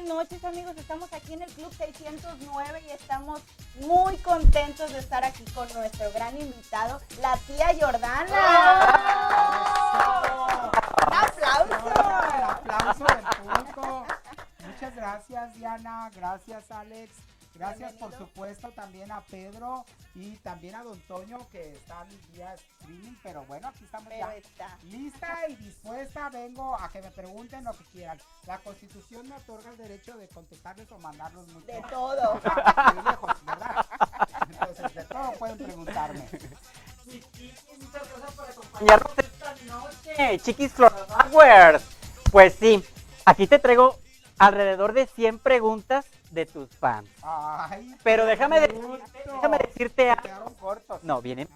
buenas noches amigos. Estamos aquí en el Club 609 y estamos muy contentos de estar aquí con nuestro gran invitado, la tía Jordana. ¡Un aplauso! El aplauso del público. Muchas gracias, Diana. Gracias, Alex. Gracias, por supuesto, también a Pedro y también a Don Toño, que están vía streaming. Pero bueno, aquí estamos Pero ya. está. Lista y dispuesta, vengo a que me pregunten lo que quieran. La constitución me otorga el derecho de contestarles o mandarlos mucho. De todo. muy lejos, ¿verdad? Entonces, de todo pueden preguntarme. acompañarnos esta noche, Chiquis Flowers. Pues sí, aquí te traigo alrededor de 100 preguntas de tus fans. Ay, Pero déjame, de- déjame decirte algo. cortos. No, vienen,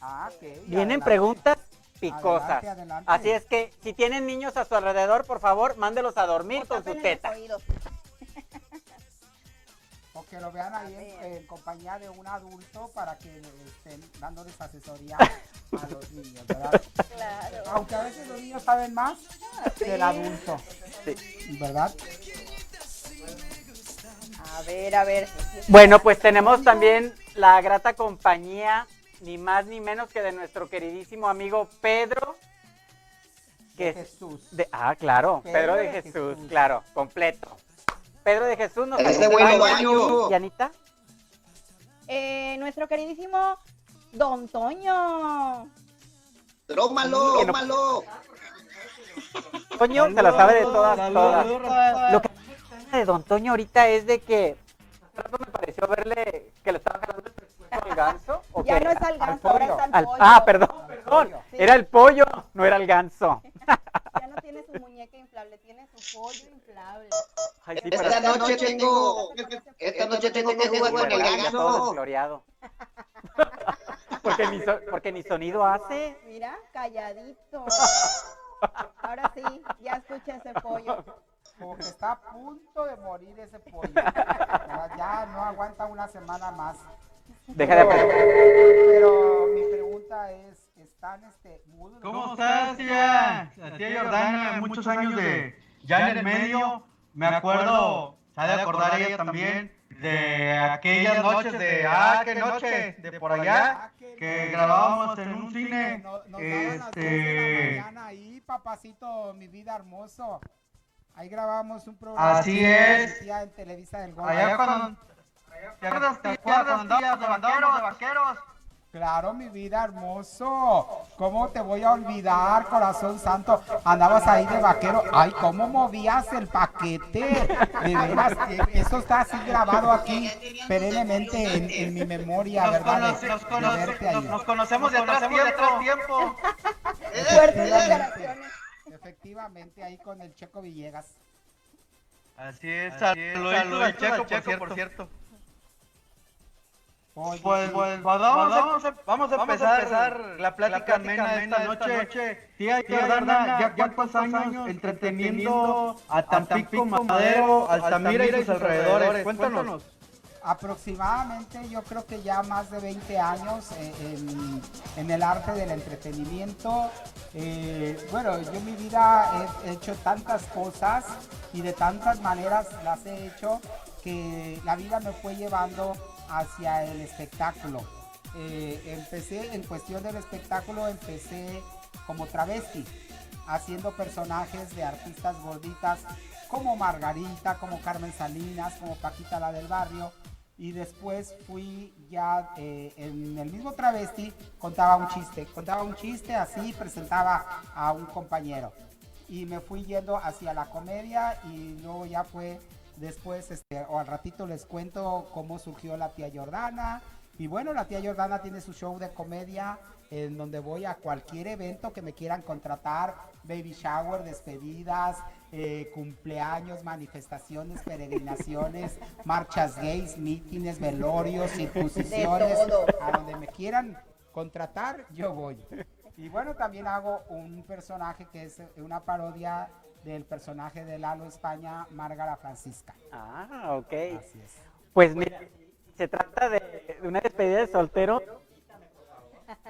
Ah, vienen adelante. preguntas picosas. Adelante, adelante. Así es que si tienen niños a su alrededor, por favor, mándelos a dormir O con su teta. O que lo vean ahí en, compañía de un adulto para que estén dándoles asesoría a los niños, ¿verdad? Claro. Aunque a veces los niños saben más que el adulto, Sí. ¿verdad? A ver, a ver. Bueno, pues tenemos también la grata compañía, ni más ni menos que de nuestro queridísimo amigo Pedro. Que De es- Jesús. de- ah, claro, Pedro, Pedro de, de Jesús, Jesús. claro, completo. Pedro de Jesús nos Este bueno. ¿Y Anita? Eh, nuestro queridísimo Don Toño. Trómalo, trómalo. Toño se la sabe de todas, todas. Lo que de Don Toño ahorita es de que rato me pareció verle que le estaba jalando el pescuezo al ganso. ¿o Ya qué? no es al ganso, ahora es al Al- pollo. ah, perdón, perdón. Sí. Era el pollo, no era el ganso. Ya no tiene su muñeca inflable, tiene su pollo inflable. Ay, sí, Esta pero- noche tengo, esta noche tengo que jugar con el Ya todo ganso. desgloriado. porque, ni so- porque ni sonido hace. Mira, calladito. Ahora sí, ya escucha ese pollo. Como que está a punto de morir ese pollo. ¿verdad? Ya no aguanta una semana más. Deja de Pero, pero mi pregunta es, ¿están este, mudos? ¿Cómo estás, tía? La tía Jordana, muchos años de ya en el medio. Me acuerdo, se ha de acordar ella también, de aquellas noches de, ah, qué noche, de por allá, que grabábamos en un cine. no- nos daban las de la Este, mañana ahí, papacito, mi vida hermoso. Ahí grabamos un programa. Así que es. decía en Televisa del Golfo. allá cuando, ¿te acuerdas, de vaqueros, de vaqueros? Claro, mi vida hermoso. ¿Cómo te voy a olvidar, corazón santo? Andabas ahí de vaquero. Ay, ¿cómo movías el paquete? De veras, que eso está así grabado aquí perennemente en, en mi memoria, Nos, ¿verdad? conoce- nos de conoce- verte ahí. nos- nos conocemos de atrás tiempo. tiempo. Fuertes declaraciones. Efectivamente, ahí con el Checo Villegas. Así es, saluditos al Checo, por cierto. Oye, Pues, pues, pues, vamos, a, vamos a empezar, la plática amena esta noche. Tía Jordana, ya cuántos años entreteniendo a Tampico, Madero, Altamira y sus alrededores. Cuéntanos. Aproximadamente yo creo que ya más de 20 años eh, en, el arte del entretenimiento. Eh, bueno, yo mi vida he hecho tantas cosas y de tantas maneras las he hecho que la vida me fue llevando hacia el espectáculo. Eh, empecé en cuestión del espectáculo, empecé como travesti, haciendo personajes de artistas gorditas como Margarita, como Carmen Salinas, como Paquita la del barrio. Y después fui ya eh, en el mismo travesti, contaba un chiste, contaba un chiste así, presentaba a un compañero. Y me fui yendo hacia la comedia y luego ya fue después, este, o al ratito les cuento cómo surgió la tía Jordana Y bueno, la tía Jordana tiene su show de comedia en donde voy a cualquier evento que me quieran contratar, baby shower, despedidas, eh, cumpleaños, manifestaciones, peregrinaciones, marchas gays, mítines, velorios, circuncisiones, a donde me quieran contratar, yo voy. Y bueno, también hago un personaje que es una parodia del personaje de Lalo España, Márgara Francisca. Ah, ok. Así es. Pues mira, se trata de de una despedida de soltero.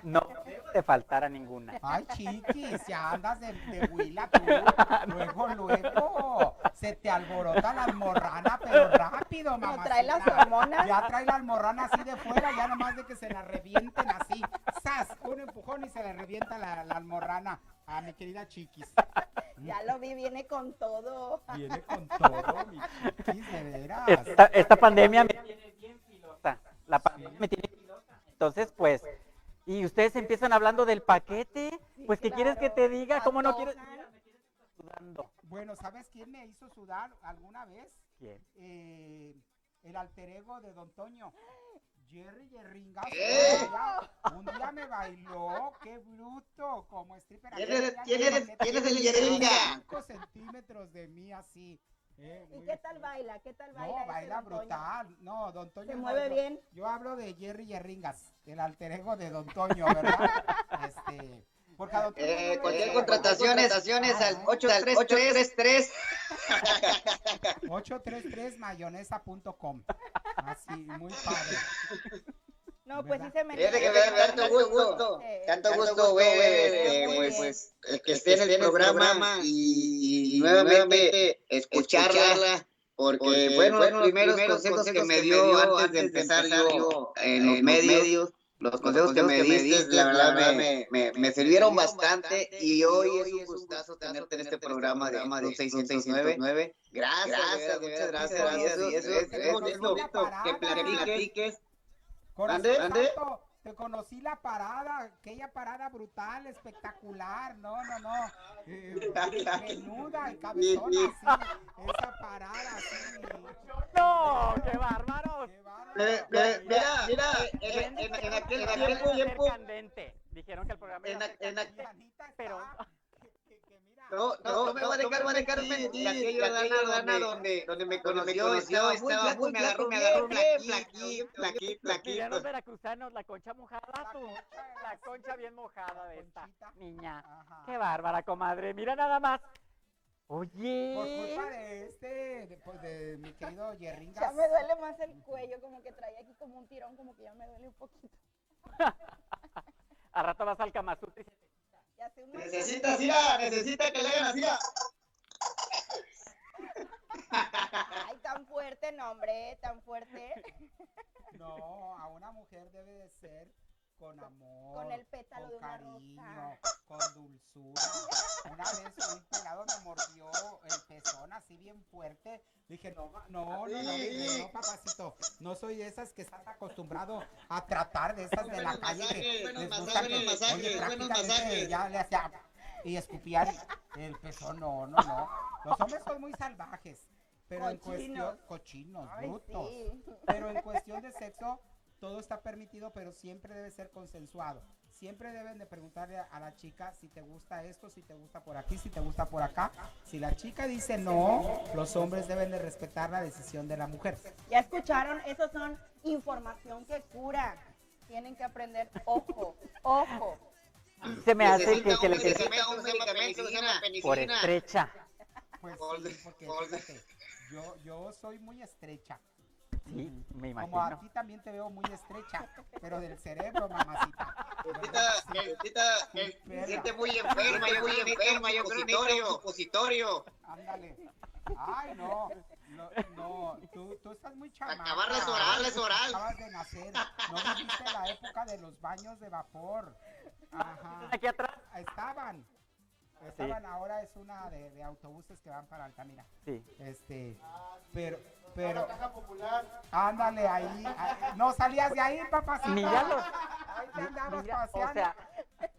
No te faltara ninguna. Ay, chiquis, ya andas de, de huila tú. Luego, luego. Se te alborota la almorrana, pero rápido, mamá. Como trae las hormonas. Ya trae la almorrana así de fuera, ya nomás de que se la revienten así. ¡Zas! Un empujón y se le revienta la, la almorrana a mi querida chiquis. Ya lo vi, viene con todo. Viene con todo, mi chiquis, de veras. Esta, esta pandemia me tiene bien filosa. La pandemia me tiene filosa. Entonces, pues, y ustedes empiezan hablando del paquete. Pues, ¿qué quieres que te diga? ¿Cómo no quieres? Sudando. Bueno, ¿sabes quién me hizo sudar alguna vez? ¿Quién? eh, el alter ego de Don Toño. Jerry Yerringas. ¿Qué? Un día- me bailó, qué bruto, como stripper. ¿Quién Aquel es- día quién eres- quién es el Yerringa? cinco centímetros de mí así. Eh, ¿Y qué tal baila? ¿Qué tal baila? No, baila don Toño? brutal. No, Don Toño. ¿Se no, mueve yo- bien? Yo hablo de Jerry Yerringas, el alter ego de Don Toño, ¿verdad? este, porque a Don Toño no Eh, le- cualquier contratación, contrataciones al 833 833mayonesa.com. Así, muy padre. No, pues sí se me Fíjate que me da tanto gusto, tanto gusto ver, este, Muy pues, pues, el que esté en el programa y, nuevamente escucharla, porque, bueno, los primeros consejos que me dio antes de empezar yo en los medios, los consejos que me diste, la verdad, me, me, me sirvieron bastante y hoy es un gustazo tenerte en este programa de Club 609. Gracias, gracias, muchas gracias. Y eso, y eso es, es bonito que platiques Corazón ¿Ande? ¿Ande? Santo, te conocí la parada, aquella parada brutal, espectacular, no, no, no, eh, menuda y cabezona, así, esa parada, así, ¡No! ¡Qué bárbaros! qué bárbaro. Eh, eh, Mira, mira, en, en- en aquel tiempo, tiempo, candente. Dijeron que el programa en, iba a a- ser en aquel- pero- que- que- que mira, no, no, no me voy a dejar, voy a dejar mentir, aquella Jordana donde, donde me conoció, estaba muy flaco, me agarró, me agarró flaquito, flaquito, flaquito, Dirían los veracruzanos, la concha mojada, tú. La concha bien mojada de esta niña. Qué bárbara, comadre. Mira nada más. Por Oye. culpa de este, de, pues, de mi querido Yerringas. Ya me duele más el cuello, como que trae aquí como un tirón, como que ya me duele un poquito. Al rato vas al Kama Sutra y se- Ya hace un Necesita, Sira, necesita que le hagan así. Ay, tan fuerte, no, hombre, tan fuerte. No, a una mujer debe de ser con amor, Con el pétalo con de una cariño, rosa. con dulzura. Una vez un pelado me mordió el pezón así bien fuerte. Dije, no, no, no, no, no, papacito, no soy de esas que estás acostumbrado a tratar de esas de la calle que Buenos les masajes, gusta que, buenos masajes, oye, buenos prácticamente masajes. ya le hacía y escupían el pezón, no, no, no. Los hombres son muy salvajes, pero en cuestión, Cochinos. cochinos, Ay, brutos. sí. Pero en cuestión de sexo, todo está permitido, pero siempre debe ser consensuado. Siempre deben de preguntarle a la chica si te gusta esto, si te gusta por aquí, si te gusta por acá. Si la chica dice no, los hombres deben de respetar la decisión de la mujer. Ya escucharon, esos son información que cura. Tienen que aprender, ojo, ojo. Se me hace que, Necesita se llama por penicilina. estrecha. Pues sí, porque fíjate, yo, yo soy muy estrecha. Sí, me Como a imagino. ti también te veo muy estrecha, pero del cerebro, mamacita. Necesita, se siente muy enferma, yo muy enferma, yo creo que necesita un supositorio. Ándale. Ay, no. No, no, tú, tú estás muy chamaca. Acabarla es oral, es oral. Acabas de nacer. No viviste la época de los baños de vapor. Ajá. Aquí atrás. Estaban. Estaban, ahora es una de, de autobuses que van para Altamira. Sí. Este, pero, pero. Ándale ahí. ahí- No salías de ahí, papacito. Ni ya los. Ahí te andabas Mira, paseando. o sea,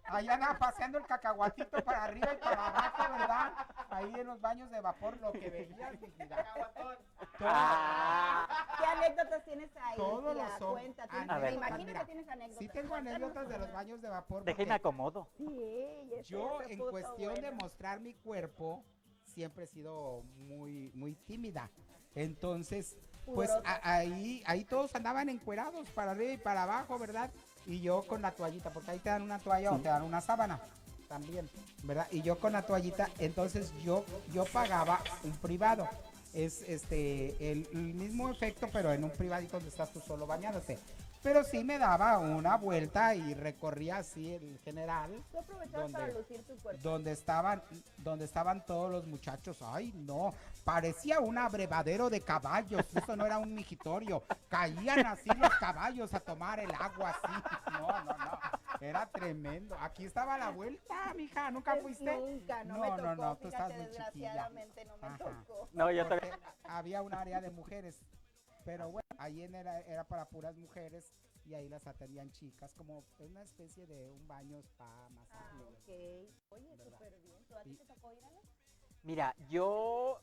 Ahí andaba paseando el cacahuatito para arriba y para abajo, ¿verdad? Ahí en los baños de vapor, lo que veías, mi vida. Todo- ah, ¿Qué anécdotas tienes ahí? Todos la los son cuenta. tú- A ver. imagino Mira, que tienes anécdotas. Sí tengo anécdotas de los baños de vapor. Porque acomodo. Sí, Yo en cuestión de mostrar mi cuerpo siempre he sido muy muy tímida. Entonces, pues a- ahí ahí todos andaban encuerados para arriba y para abajo, ¿verdad? Y yo con la toallita, porque ahí te dan una toalla o te dan una sábana también, ¿verdad? Y yo con la toallita, entonces yo yo pagaba un privado. Es este el, el mismo efecto, pero en un privadito donde estás tú solo bañándote. Pero sí me daba una vuelta y recorría así el general Tú aprovechabas ¿Dónde? para lucir tu cuerpo. donde estaban donde estaban todos los muchachos. Ay, no, parecía un abrevadero de caballos. Eso no era un migitorio. Caían así los caballos a tomar el agua así. No, no, no. Era tremendo. Aquí estaba la vuelta, mija. ¿Nunca fuiste? Nunca, no, No, me no, tocó. no, tú estás muy chiquilla. desgraciadamente no me Ajá. tocó. No, yo también. había un área de mujeres. Pero bueno, ahí en era, era para puras mujeres y ahí las atendían chicas, como una especie de un baño spa, Ah, masaje. ok. Oye, ¿Verdad? súper bien. ¿Tú a ti Y- te tocó ir a la? Mira, yo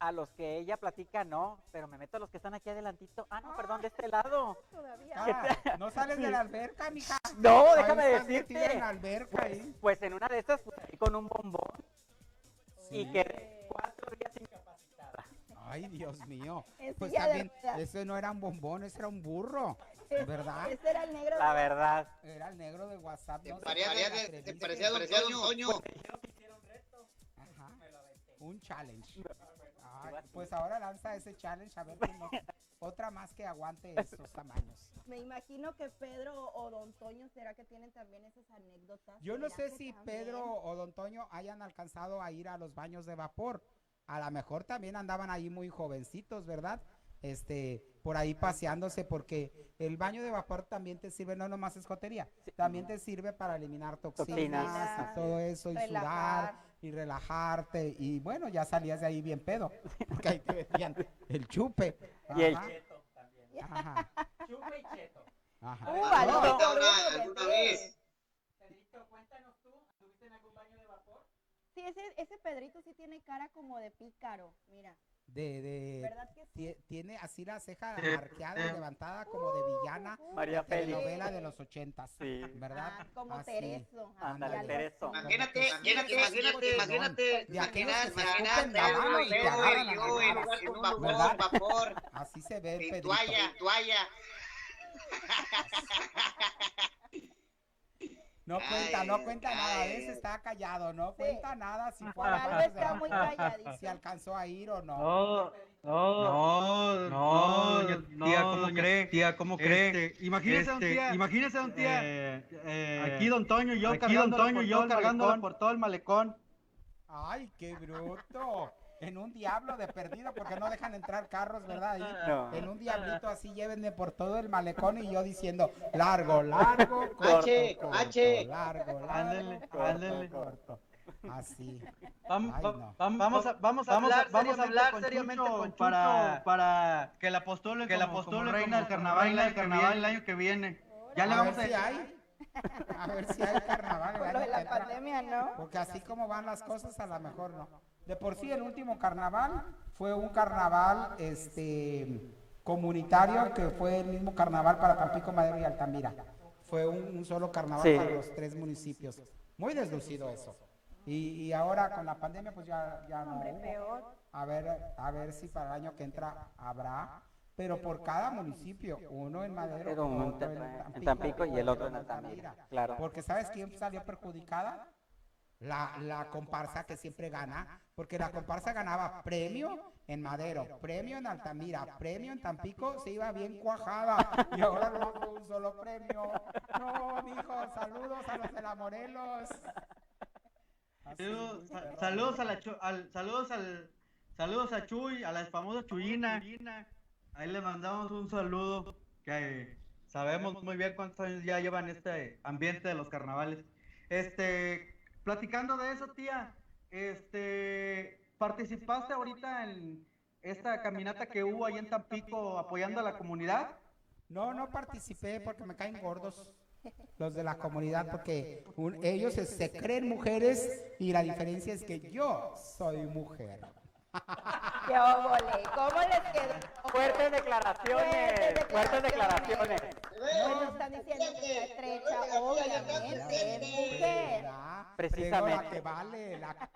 a los que ella platica no, pero me meto a los que están aquí adelantito. Ah, no, perdón, de este lado. Todavía. Ah, no sales de la alberca, mija. No, déjame metida en decirte. la alberca ahí. Pues en una de estas, pues, ahí con un bombón y Sí. quedé cuatro días incapacitada. Ay, Dios mío. Pues también, ese no era un bombón, ese era un burro. ¿Verdad? Ese era el negro. La de- verdad. Era el negro de WhatsApp. Te no parecía de- te parecía Don Toño. Ajá. Un challenge. Ay, pues ahora lanza ese challenge a ver si no. Otra más que aguante esos tamaños. Me imagino que Pedro o Don Toño será que tienen también esas anécdotas. Yo no ¿Será sé que si también? Pedro o Don Toño hayan alcanzado a ir a los baños de vapor. A lo mejor también andaban ahí muy jovencitos, ¿verdad? Este, por ahí paseándose, porque el baño de vapor también te sirve, no nomás es jotería, también te sirve para eliminar toxinas, Toxinas. y todo eso, y Relajar. sudar, y relajarte, y bueno, ya salías de ahí bien pedo, porque ahí te metían el chupe. Y el Ajá, cheto también. ajá, Chupe y cheto. ajá. Uh, ¿Alguna- valió alguna- por uno, alguna bebé. vez? Pedrito, cuéntanos tú, ¿estuviste en algún baño de vapor? Sí, ese, ese Pedrito sí tiene cara como de pícaro. Mira, De, de, ¿verdad que sí? tie- tiene así la ceja arqueada y levantada como de villana. María Félix. telenovela de los ochentas, Sí. ¿verdad? Ah, como Así. Tereso. Ándale, Tereso. Imagínate, imagínate, imagínate, imagínate, De aquellos imaginar, que se imaginar, escupen la mano y te Pedro agarran y a yo en nalgadas. en un vapor, ¿Verdad? vapor, Así se ve el Pedrito. toalla, toalla. No cuenta, no Ay, cuenta nada. ay. Ese está callado, no Sí. cuenta nada si fue a está muy calladito. si alcanzó a ir o no. No, no, no, doña tía, ¿cómo cree? Tía, ¿cómo cree? Este, imagínese, don Este, tía. imagínese, don tía. Eh, eh, aquí don Toño y yo aquí don Toño y yo cargándola por todo el malecón. Ay, qué bruto. En un diablo de perdido porque no dejan entrar carros, ¿verdad? Ahí. No. En un diablito así llévenme por todo el malecón y yo diciendo largo, largo, corto, H, corto, H. largo, largo, Ándele, corto, ándele. corto. Así. Vamos, Ay, no. vamos a, vamos a hablar, vamos a hablar seriamente con Chucho para, para que la postule, que la postule reina del carnaval, reina del carnaval el año que viene. Ya le a vamos ver a si hay. A ver si hay carnaval. Por lo de la pandemia, ¿no? Porque así como van las cosas, a lo mejor no. De por sí, el último carnaval fue un carnaval este, comunitario que fue el mismo carnaval para Tampico, Madero y Altamira. Fue un, un solo carnaval Sí. para los tres municipios. Muy deslucido eso. Y, y ahora con la pandemia, pues ya, ya no. Hombre, hubo. peor. A ver, a ver si para el año que entra habrá. Pero por cada municipio, uno en Madero, otro en Tampico y el otro en Altamira, claro. Porque ¿sabes quién salió perjudicada? La, la comparsa que siempre gana, porque la comparsa ganaba premio en Madero, premio en Altamira, premio en Tampico, se iba bien cuajada y ahora no un solo premio. No, mijo, saludos a los de la Morelos. Así, Saludos, a la al, saludos al saludos a Chuy, a la famosa Chuyina. Ahí le mandamos un saludo que sabemos muy bien cuántos años ya llevan este ambiente de los carnavales. Este, platicando de eso, tía, este, participaste ahorita en esta caminata que hubo ahí en Tampico apoyando a la comunidad. No, no participé porque me caen gordos los de la comunidad, porque un- ellos se, se creen mujeres y la diferencia es que yo soy mujer. ¡Qué óvole! ¿Cómo les quedó? Fuertes declaraciones, fuertes declaraciones. Bueno, están diciendo que estrecha, obviamente, es mujer. Precisamente. Pero la que vale, la...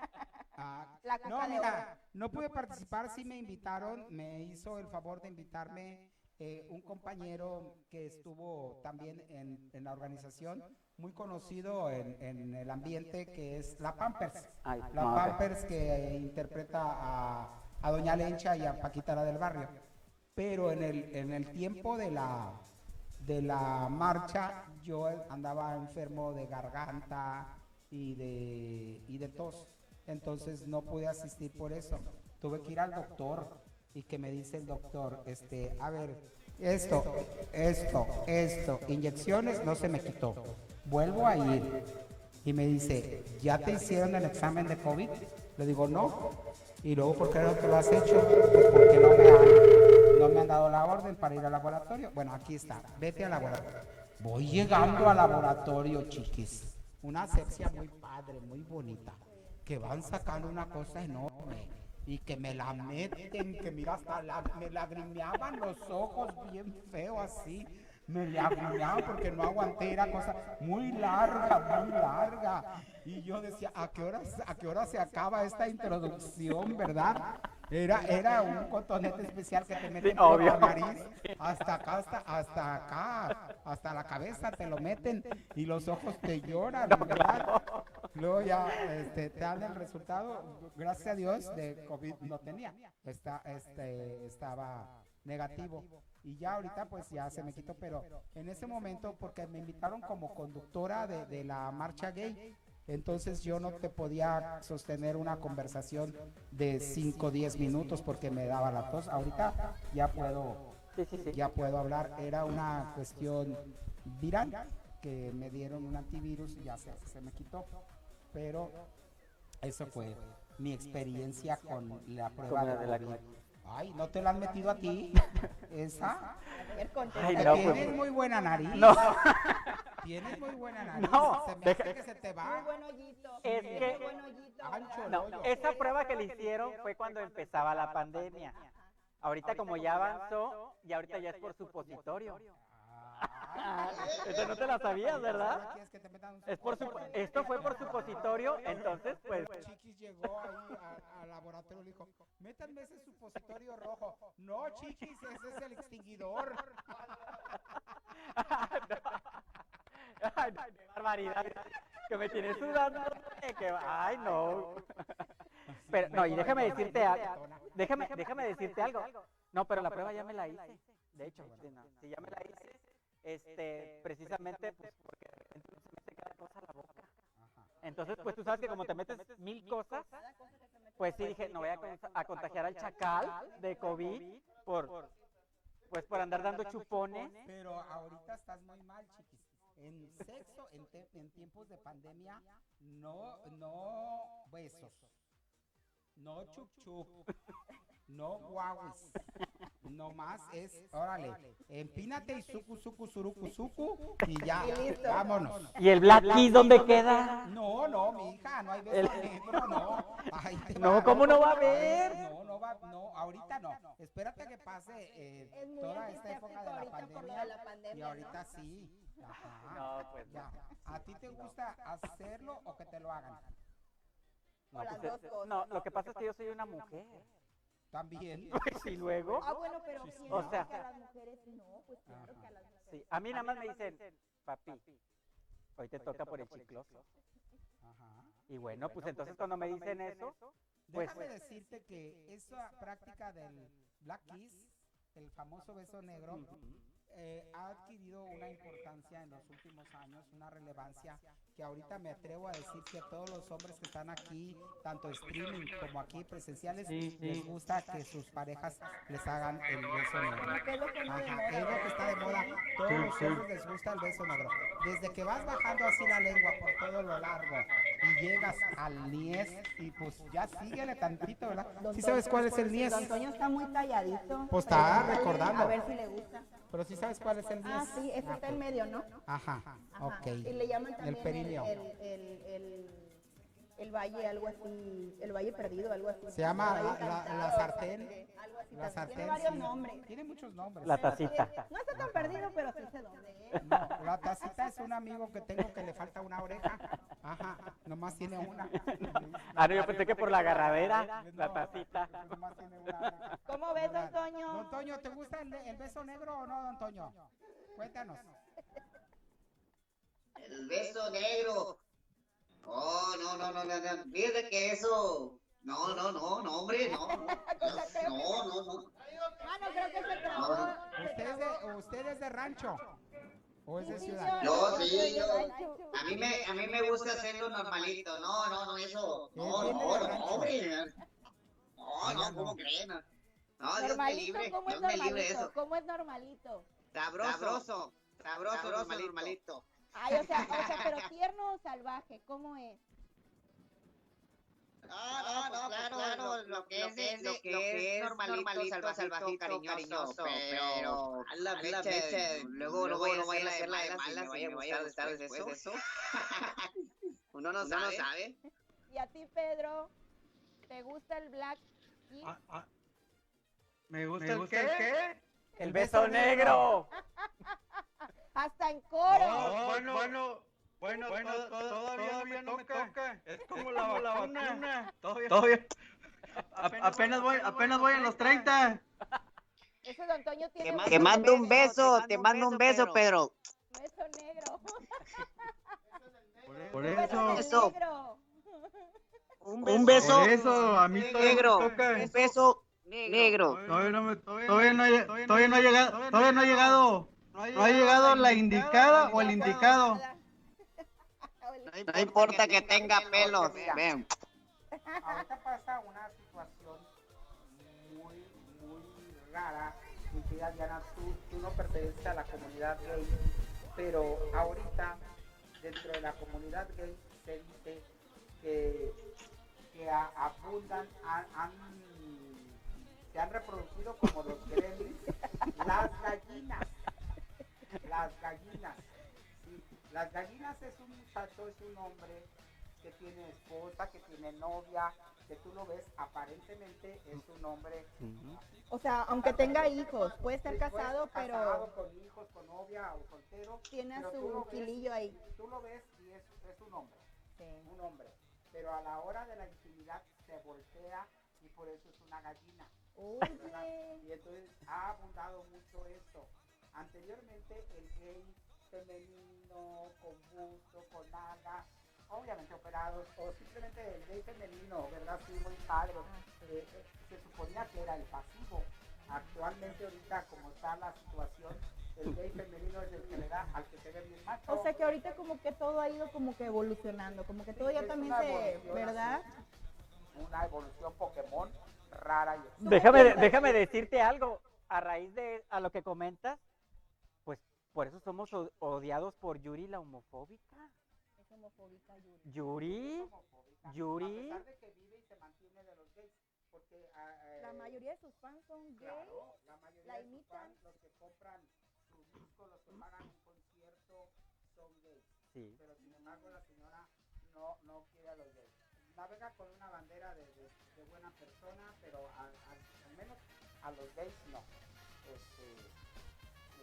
ah, La caca no, mira, no pude participar, sí me invitaron, me hizo el favor de invitarme eh, un compañero que estuvo también en, en la organización, muy conocido en, en el ambiente, que es la Pampers. Ay, La. Pampers que interpreta a, a Doña Lencha y a Paquita la del Barrio. Pero en el, en el tiempo de la, de la marcha yo andaba enfermo de garganta y de, y de tos. Entonces no pude asistir por eso. Tuve que ir al doctor y que me dice el doctor, este, a ver, esto, esto, esto, inyecciones no se me quitó. Vuelvo a ir y me dice, ¿ya te hicieron el examen de COVID? Le digo, no. Y luego, ¿por qué no te lo has hecho? Pues porque no me han, no me han dado la orden para ir al laboratorio. Bueno, aquí está, vete al laboratorio. Voy llegando al laboratorio, chiquis. Una asepsia muy padre, muy bonita. Que van sacando una cosa enorme. Y que me la meten, que mira, hasta la- me lagrimeaban los ojos bien feo así. Me lagrimeaban porque no aguanté, era cosa muy larga, muy larga. Y yo decía, ¿a qué hora, a qué hora se acaba esta introducción, verdad? Era, era un cotonete especial que te meten por obvio. la nariz, hasta acá, hasta, hasta acá, hasta la cabeza te lo meten y los ojos te lloran, ¿verdad? Luego ya este, te dan el resultado, gracias a Dios, de COVID no tenía, está, este, estaba negativo. Y ya ahorita pues ya se me quitó, pero en ese momento, porque me invitaron como conductora de, de la marcha gay, entonces yo no te podía sostener una conversación de 5 o 10 minutos porque me daba la tos. Ahorita ya puedo, Sí, sí, sí. ya puedo hablar. Era una cuestión viral que me dieron un antivirus y ya se, se me quitó. Pero eso fue mi experiencia con la prueba de la COVID. Ay, ¿no te la han metido a ti? ¿Esa? Ay, no, Tienes pues. muy buena nariz. No. Tienes muy buena nariz. No, se me deja- hace que se te Muy va. buen hoyito. Es que- buen hoyito, Ancho. No, hoyo. esa prueba que le hicieron fue cuando empezaba la pandemia. Ahorita como ya avanzó, y ahorita ya es por supositorio. Ah, Eso no te la sabías, ¿ahora ¿verdad? quieres que te metan un Es por supo- esto fue por supositorio, entonces pues Chiquis llegó ahí al laboratorio y le dijo, métanme ese supositorio rojo. No, Chiquis, ese es el extinguidor. Ay, no, qué barbaridad. Que me tienes sudando. eh, que- ay, no. Pero, no, y déjame decirte algo. Déjame, déjame decirte algo. No, pero la prueba ya me la hice. De hecho, sí, no, sí, ya me la hice. Este, precisamente, pues, porque de repente uno se mete cada cosa a la boca. Entonces, pues tú sabes que como te metes mil cosas, pues sí dije, no voy a, con- a contagiar al chacal de COVID por, pues por andar dando chupones. Pero ahorita estás muy mal, chiquis. En sexo, en, te- en tiempos de pandemia, no, no besos. No chup chup. No guauis. No más es, órale, empínate y suku suku suruku suku y ya, vámonos. ¿Y el Black dónde queda? No, no, mi hija, no hay beso negro, no. Te No, va. ¿cómo no va a haber? No, no va, no, ahorita no. Espérate que pase eh, Es muy toda esta época de la pandemia. Y ahorita sí. Ajá. No, pues no. Ya. ¿A ti te gusta hacerlo o que te lo hagan? No, O las pues, dos eh, cosas. no, lo que pasa es que yo soy una mujer. También. Y luego, Ah, bueno, pero ¿quién O dice sea- que a las mujeres no? Pues claro que a las mujeres. sí, a mí nada más me dicen, papi, hoy te toca por el chicloso. Ajá. Y bueno, pues entonces cuando me dicen eso, pues Déjame decirte que esa práctica del Black Kiss, el famoso beso negro, eh, ha adquirido una importancia en los últimos años, una relevancia que ahorita me atrevo a decir que a todos los hombres que están aquí, tanto streaming como aquí presenciales, Sí, les sí. gusta que sus parejas les hagan el beso negro. ¿Qué es lo que anda de Ajá, moda? es lo que está de moda. Todos los hombres les gusta el beso negro. Desde que vas bajando así la lengua por todo lo largo y llegas al niés y pues ya síguele tantito, ¿verdad? ¿Sí sabes cuál es el niés? Don Toño está muy calladito. Pues está recordando. A ver si le gusta. Pero sí sabes cuál es el niés. Ah, sí, ese está en medio, ¿no? Ajá, Ajá. ok. Y le llaman también El perineo. el, el, el, el valle, algo así, el valle perdido, algo así. Se llama El la- la- Encantado, la sartén. Algo así, La sartén. Tiene varios sí. nombres. Tiene muchos nombres. La tacita. No está tan perdido, pero sí sé dónde es. No, la tacita es un amigo que tengo que le falta una oreja. Ajá, nomás tiene una. Ah, no, yo pensé que por la agarradera, la No, tacita. nomás tiene una. ¿Cómo ves, don Don Toño? Toño, ¿te gusta el, el beso negro o no, don Toño? Cuéntanos. El beso negro. Oh, no, no, no, no, no. Fíjate que eso. No, no, no, no, hombre, no. No, no, no. no. Ah, no creo que se trabó. ¿Usted es de, usted es de rancho? ¿O es de ciudad? Yo sí, yo-. A mí me, a mí me gusta hacerlo normalito. No, no, no, eso. No, no, no, rancho. hombre. No, no, no. ¿cómo creen? No, Dios me Normalito, libre, ¿cómo es Dios me libre eso. ¿Cómo es normalito? Sabroso, sabroso, sabroso, normalito. Ay, o sea, o sea, pero tierno o salvaje, ¿cómo es? No, no, no, claro, claro, lo que es, lo que es normalito, salvajito, cariñoso, pero a la fecha, luego no voy a hacer la de malas, y me vaya a gustar después de eso. Uno no sabe. Y a ti, Pedro, ¿te gusta el black? Ah, ah. ¿Me gusta, el qué? El beso negro. Hasta en coro. No, bueno, bueno, bueno, to- to- todavía, no me toca. Es como la, la vacuna. Todavía, todavía. A- apenas voy, apenas voy en los 30. Ese don Toño tiene Te mando un beso, te mando un beso, Pedro. beso negro. Por Un beso eso, Eso. Un beso por eso, a mí todavía negro, me toca. un beso negro. Todavía no, me, todavía, no, he- todavía no ha llegado, todavía no ha llegado, no ha llegado la indicada o el indicado. No importa que tenga pelos, ven. Ahorita pasa una situación muy, muy rara. Mi querida Diana, tú, tú no perteneces a la comunidad gay, pero ahorita dentro de la comunidad gay se dice que, que a- abundan, han- se han reproducido como los gremlins, las gallinas. Las gallinas. Sí, las gallinas es un muchacho, es un hombre que tiene esposa, que tiene novia, que tú lo ves, aparentemente es un hombre O sea, aunque tenga hijos, puede estar casado, casado, pero con hijos, con novia o soltero. tiene a su ves- filillo ahí. Tú lo ves y es, es un hombre, Sí. un hombre. Pero a la hora de la intimidad se voltea y por eso es una gallina. Oye. Y entonces ha abundado mucho esto. Anteriormente el gay femenino, con busto, con nalga, obviamente operados, o simplemente el gay femenino, ¿verdad? Sí, muy padre. Eh, eh, se suponía que era el pasivo. Actualmente ahorita como está la situación, el gay femenino es el que le da al que se ve bien macho. O sea que ahorita como que todo ha ido como que evolucionando, como que todo ya también se, ¿verdad? así, Una evolución Pokémon rara y extraña. Déjame, déjame decirte algo. A raíz de a lo que comentas, por eso somos odiados por Yuri la homofóbica. Es homofóbica, Yuri. Yuri, homofóbica, Yuri. A pesar de que vive y se mantiene de los gays, porque eh, La mayoría de sus fans son gays. claro, la mayoría la de sus imitan. fans, los que compran su disco, los que pagan un concierto, son gays. Sí. Pero sin embargo la señora no, no quiere a los gays. Navega con una bandera de, de- de buena persona, pero a- a- al menos a los gays no. Este,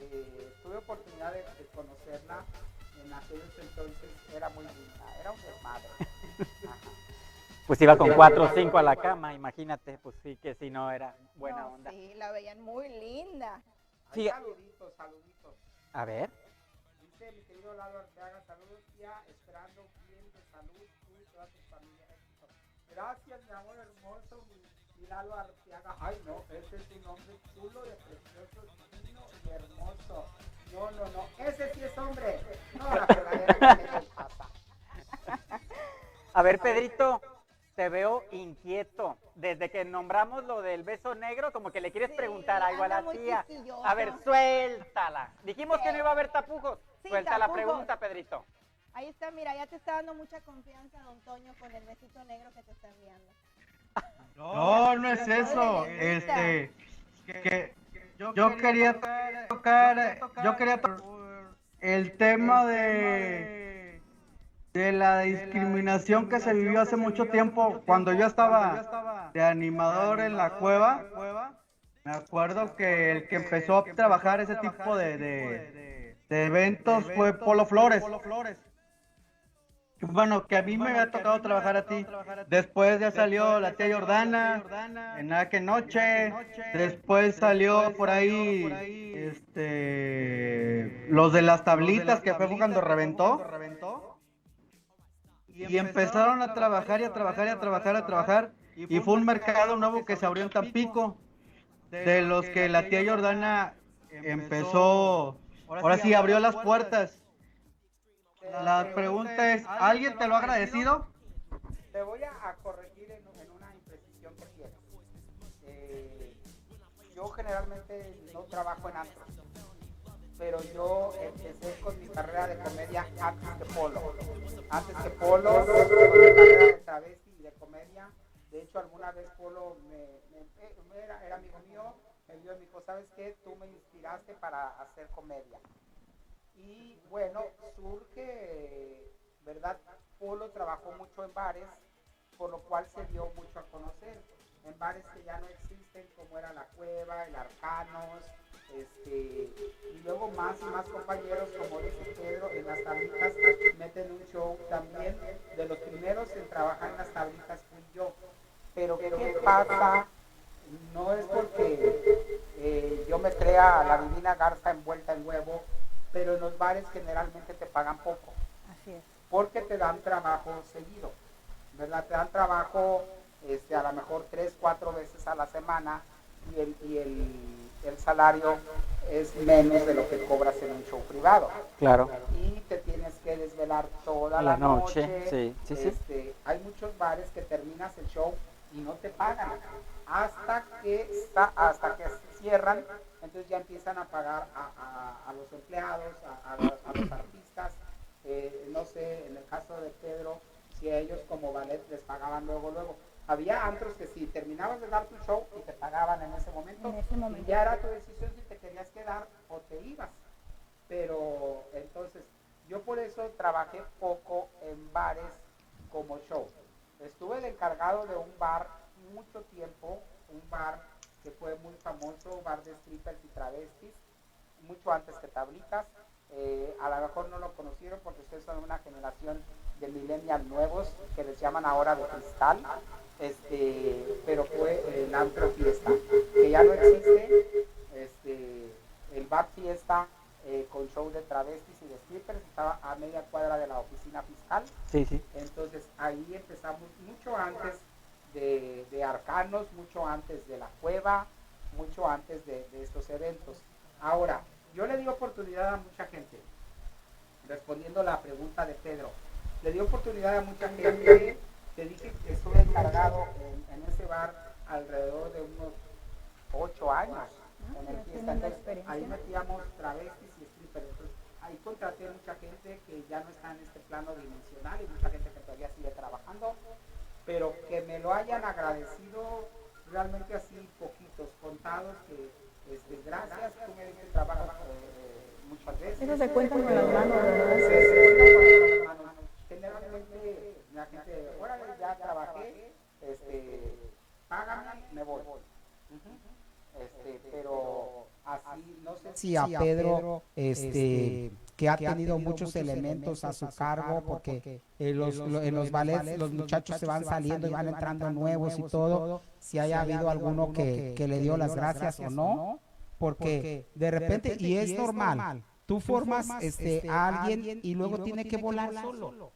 eh, tuve oportunidad de, de conocerla en aquellos entonces, era muy linda, era un desmadre. Pues iba con cuatro o cinco a la cama, imagínate, pues sí que si no era buena No, onda. Sí, la veían muy linda. Ay, Sí. Saluditos, saluditos. A ver, Dice mi querido Lalo Arteaga, saludos tía, esperando bien de salud, tú y toda tu familia. Gracias, mi amor hermoso, mi, mi Lalo Arteaga. Ay, no, ese es un hombre chulo, precioso, divino y hermoso. No, no, no, ese sí es hombre. No, la que a ver Pedrito, te veo inquieto. Desde que nombramos lo del beso negro, como que le quieres Sí, preguntar algo a la tía. A ver, suéltala. Dijimos que no iba a haber tapujos. Sí, Suelta la pregunta, Pedrito. Ahí está, mira, ya te está dando mucha confianza, don Toño, con el besito negro que te está enviando. No, no es eso. Este, que yo quería tocar, yo quería el tema de de la discriminación que se vivió hace mucho tiempo cuando yo estaba de animador en la cueva. Me acuerdo que el que empezó a trabajar ese tipo de, de eventos fue Polo Flores. Bueno, que a mí me había tocado trabajar a ti. Después ya salió la tía Jordana, en nada que noche. Después salió por ahí este los de las tablitas que fue cuando reventó. Y empezaron a trabajar y a trabajar y a trabajar, a trabajar. Y fue un mercado nuevo que se abrió en Tampico. De los que la tía Jordana empezó, ahora sí abrió las puertas. La pregunta es, ¿alguien te lo ha agradecido? Te voy a, corregir en, una imprecisión que tienes. Eh, yo generalmente no trabajo en antros, pero yo empecé con mi carrera de comedia antes que Polo. Antes que Polo, mi carrera de travesti y de comedia. De hecho, alguna vez Polo me, me- era, amigo mío, me me dijo, ¿sabes qué? Tú me inspiraste para hacer comedia. Y bueno, surge, ¿verdad? Polo trabajó mucho en bares, por lo cual se dio mucho a conocer. En bares que ya no existen, como era La Cueva, el Arcanos, este, y luego más y más compañeros, como dice Pedro, en las tablitas meten un show también. De los primeros en trabajar en las tablitas fui yo. Pero ¿qué pasa? No es porque eh, yo me crea la divina garza envuelta en huevo, pero en los bares generalmente te pagan poco, Así es. porque te dan trabajo seguido, ¿verdad? Te dan trabajo este, a lo mejor tres, cuatro veces a la semana y el, y el, el salario es menos de lo que cobras en un show privado. Claro. Y te tienes que desvelar toda La la, noche, noche. sí, sí, sí. Este, Hay muchos bares que terminas el show y no te pagan hasta que hasta que cierran, entonces ya empiezan a pagar a, a- a los empleados, a, a los, artistas. Eh, no sé, en el caso de Pedro, si a ellos como ballet les pagaban luego, luego. Había antros que si terminabas de dar tu show y te pagaban en ese momento, En ese momento. y ya era tu decisión si te querías quedar o te ibas. Pero entonces, yo por eso trabajé poco en bares como show. Estuve de encargado de un bar mucho tiempo, un bar que fue muy famoso, bar de strippers y travestis, mucho antes que Tablitas. Eh, a lo mejor no lo conocieron porque ustedes son una generación de millennials nuevos que les llaman ahora de cristal, este, pero fue el antro fiesta, que ya no existe, este, el bar fiesta eh, con show de travestis y de strippers estaba a media cuadra de la oficina fiscal. Sí, sí. Entonces ahí empezamos mucho antes de, de Arcanos, mucho antes de la cueva, mucho antes de, de estos eventos. Ahora, yo le di oportunidad a mucha gente, respondiendo la pregunta de Pedro, le di oportunidad a mucha gente, te dije que estuve encargado en, en ese bar alrededor de unos ocho años en el fiesta. Entonces, ahí metíamos travestis y strippers. Entonces, ahí contraté mucha gente que ya no está en este plano dimensional y mucha gente que todavía sigue trabajando, pero que me lo hayan agradecido realmente así poquitos, contados que este, gracias, tú me diste trabajo eh, muchas veces. Eso se cuentan con las manos, ¿verdad? Generalmente la gente, órale, ya trabajé, este, págame, me voy. Este, pero así, no sé Sí, a Pedro, este, que ha tenido muchos elementos a su cargo, porque eh, los, lo- en los ballets los muchachos se van saliendo y van entrando nuevos y todo, si haya habido alguno que, que le dio las gracias o no, porque de repente, y es normal, tú formas este, a alguien y luego tiene que volar solo.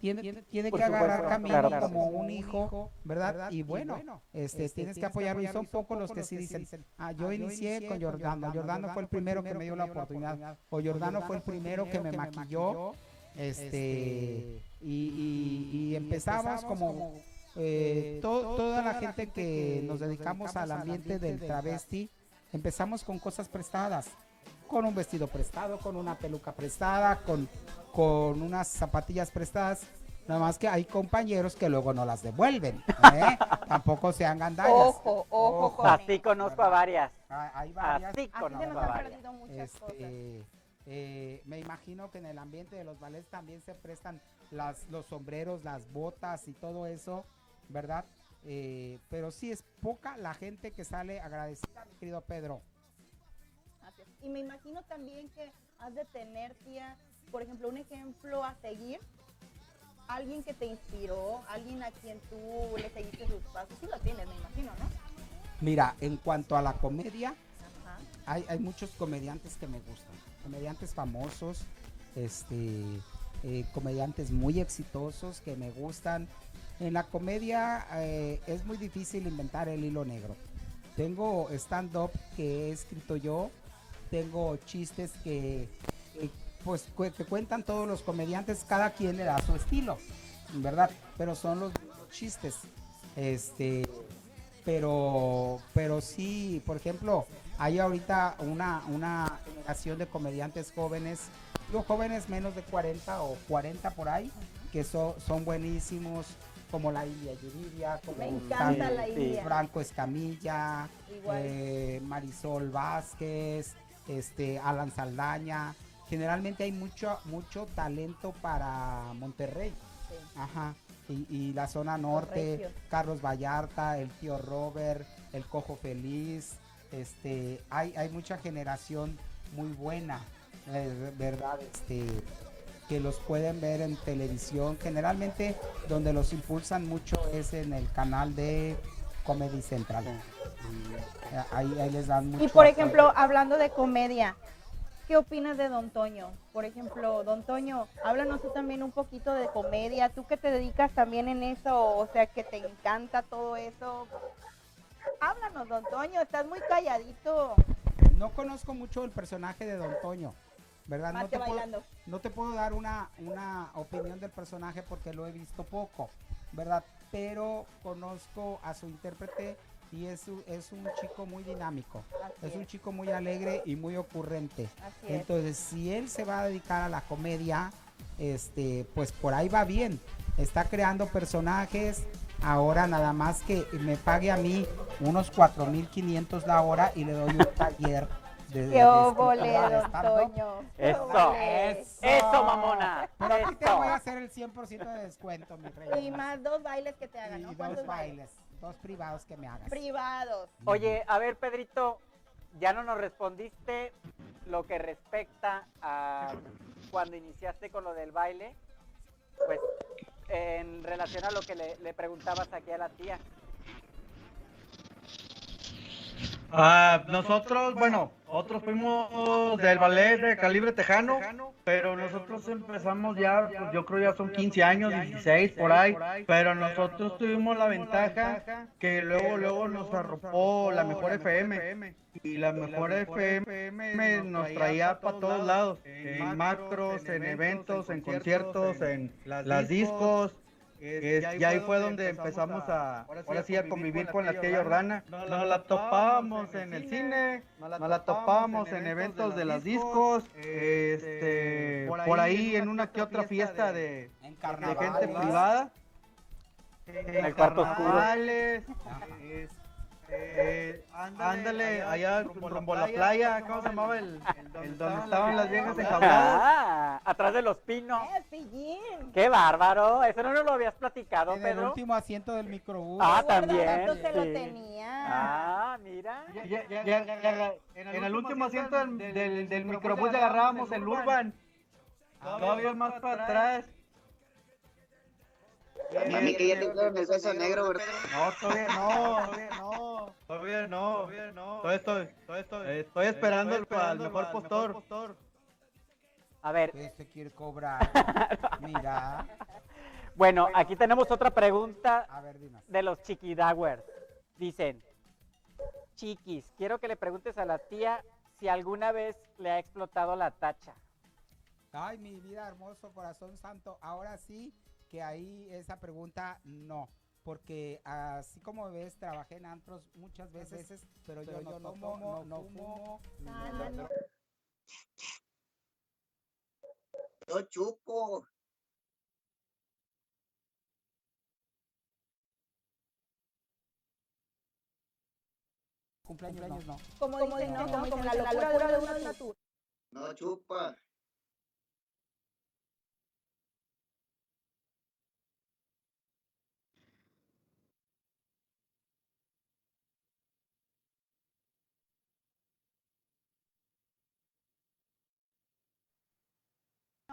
Tiene, tiene que agarrar camino claro, claro. como un hijo, ¿verdad? Y bueno, este, tienes que apoyarlo. Y son pocos los que sí dicen, ah, yo inicié con Jordano. Jordano fue el primero que me dio la oportunidad. O Jordano fue el primero que me maquilló. Este, y, y- y empezamos como eh, to- toda la gente que nos dedicamos al ambiente del travesti, empezamos con cosas prestadas con un vestido prestado, con una peluca prestada, con, con unas zapatillas prestadas. Nada más que hay compañeros que luego no las devuelven. ¿eh? Tampoco sean gandallas. Ojo, ojo con Así conozco a varias. Ah, Hay, varias. Así conozco a varias. este, Eh, me imagino que en el ambiente de los ballets también se prestan las, los sombreros, las botas y todo eso, ¿verdad? Eh, pero sí es poca la gente que sale agradecida, mi querido Pedro. Y me imagino también que has de tener, tía, por ejemplo, un ejemplo a seguir. Alguien que te inspiró, alguien a quien tú le seguiste sus pasos. Sí lo tienes, me imagino, ¿no? Mira, en cuanto a la comedia, Ajá. hay, hay muchos comediantes que me gustan. Comediantes famosos, este, eh, comediantes muy exitosos que me gustan. En la comedia eh, es muy difícil inventar el hilo negro. Tengo stand-up que he escrito yo, tengo chistes que, que, pues, que cuentan todos los comediantes, cada quien le da su estilo, ¿verdad? Pero son los chistes. Este, pero, pero sí, por ejemplo, hay ahorita una, una generación de comediantes jóvenes, digo jóvenes menos de 40 o 40 por ahí, que so- son buenísimos, como la India Yuridia, como Me Tan- encanta la Sí, India. Franco Escamilla, eh, Marisol Vázquez, este, Alan Saldaña. Generalmente hay mucho, mucho talento para Monterrey. Sí. Ajá. Y, y la zona norte. Carlos Vallarta, el tío Robert, el Cojo Feliz. Este, hay, hay mucha generación muy buena, eh, ¿verdad? Este, que los pueden ver en televisión. Generalmente donde los impulsan mucho es en el canal de Comedy Central. Eh, Ahí, ahí les dan mucho Y por apoyo. ejemplo, hablando de comedia, ¿qué opinas de Don Toño? Por ejemplo, Don Toño, háblanos tú también un poquito de comedia, tú que te dedicas también en eso, o sea, que te encanta todo eso. Háblanos, Don Toño, estás muy calladito. No conozco mucho el personaje de Don Toño, ¿verdad? No te, puedo, bailando. no te puedo dar una, una opinión del personaje porque lo he visto poco, ¿verdad? Pero conozco a su intérprete y es, un- es un chico muy dinámico, Así es un chico muy alegre y muy ocurrente. así es. Entonces, si él se va a dedicar a la comedia, este, pues por ahí va bien. Está creando personajes. Ahora nada más que me pague a mí unos 4.500 la hora y le doy un taller de, de- ¡Qué de óvole, Don Eso. Eso. Mamona. Pero aquí te voy a hacer el 100% de descuento, mi rey. Y más dos bailes que te hagan, Y ¿no? dos ¿Cuántos bailes, dos privados que me hagas. Privados. Oye, a ver, Pedrito, ya no nos respondiste lo que respecta a cuando iniciaste con lo del baile, pues en relación a lo que le, le preguntabas aquí a la tía. Ah, nosotros, bueno, otros fuimos del ballet de calibre tejano, pero nosotros empezamos ya, pues, yo creo ya son 15 años, 16 por ahí, pero nosotros tuvimos la ventaja que luego, luego nos arropó la mejor FM. Y la mejor FM nos traía para todos lados, en macros, en eventos, en conciertos, en las discos. Es- y ahí fue donde empezamos a, ahora sí, a convivir con la tía Jordana. Nos la topábamos en el cine, nos la topábamos en eventos de las discos, este, por ahí en una que otra fiesta de, En de carnaval. gente privada. En el cuarto oscuro. carnavales, eh, ándale, allá rumbo a la playa, ¿cómo se llamaba el, el donde estaban las viejas enjauladas? Ah, atrás de los pinos. ¡Eh! ¡Qué bárbaro! Eso no nos lo habías platicado, En el último asiento del microbús. Ah, también, se lo tenía. Ah, mira. Ya- ya- ya- ya- ya- en el último asiento del, del, del microbús agarrábamos el Urban. Todavía más para atrás. A mí que ya te el beso negro, ¿verdad? No, todavía no, todavía no. Todavía no, todavía no. Todavía estoy, todavía estoy, estoy esperando el, al mejor postor. A ver, Este quiere cobrar. Mira. bueno, aquí tenemos otra pregunta A ver, dinos. de los chiquidowers. Dicen, chiquis, quiero que le preguntes a la tía si alguna vez le ha explotado la tacha. Ay, mi vida hermoso, corazón santo. Ahora sí que ahí esa pregunta no. Porque así como ves, trabajé en antros muchas veces, pero yo, no, tomo, no, fumo. ni Ah, no. Yo chupo. Cumpleaños, no. Como dicen, ¿no? Como dicen, la locura de natural. No chupa.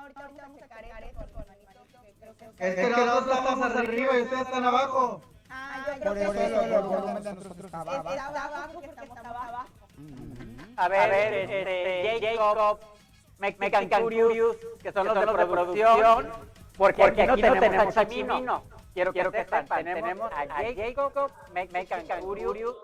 Ahorita vamos a sacar eso con Es que nosotros estamos arriba y ustedes están abajo. Ah, yo Por creo eso que el eso volumen de nosotros está es- abajo. está abajo porque estamos abajo. A ver, este, Jacob, Mexican Curious, que son los de producción, porque aquí no tenemos a Chimino. Quiero, quiero que sepan, tenemos a Jacob, Mexican Curious.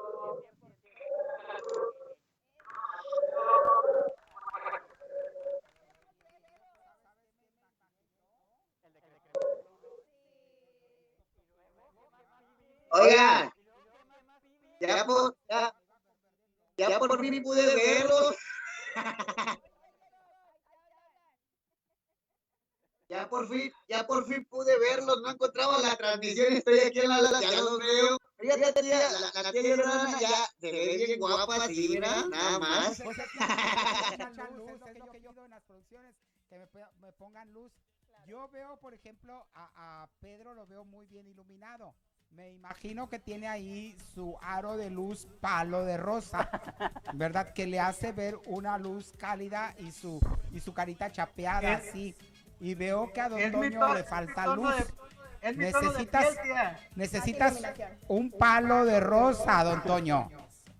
Oiga, ya por, ya, ya por fin pude verlos. Ya por fin, ya por fin pude verlos, no encontraba la transmisión, estoy aquí en la sala, ya los veo. Fíjate, tía, la, la tía Yolanda ya se ve bien guapa, sí, mira, nada más. Pues es que me pongan luz, es lo que yo pido en las producciones, que me, me pongan luz. Yo veo, por ejemplo, a, a Pedro lo veo muy bien iluminado. Me imagino que tiene ahí su aro de luz palo de rosa, ¿verdad? Que le hace ver una luz cálida y su y su carita chapeada Es- así. Y veo que a Don Toño to- le falta luz. de- Necesitas- piel. Necesitas iluminación. un palo de rosa, Don Toño.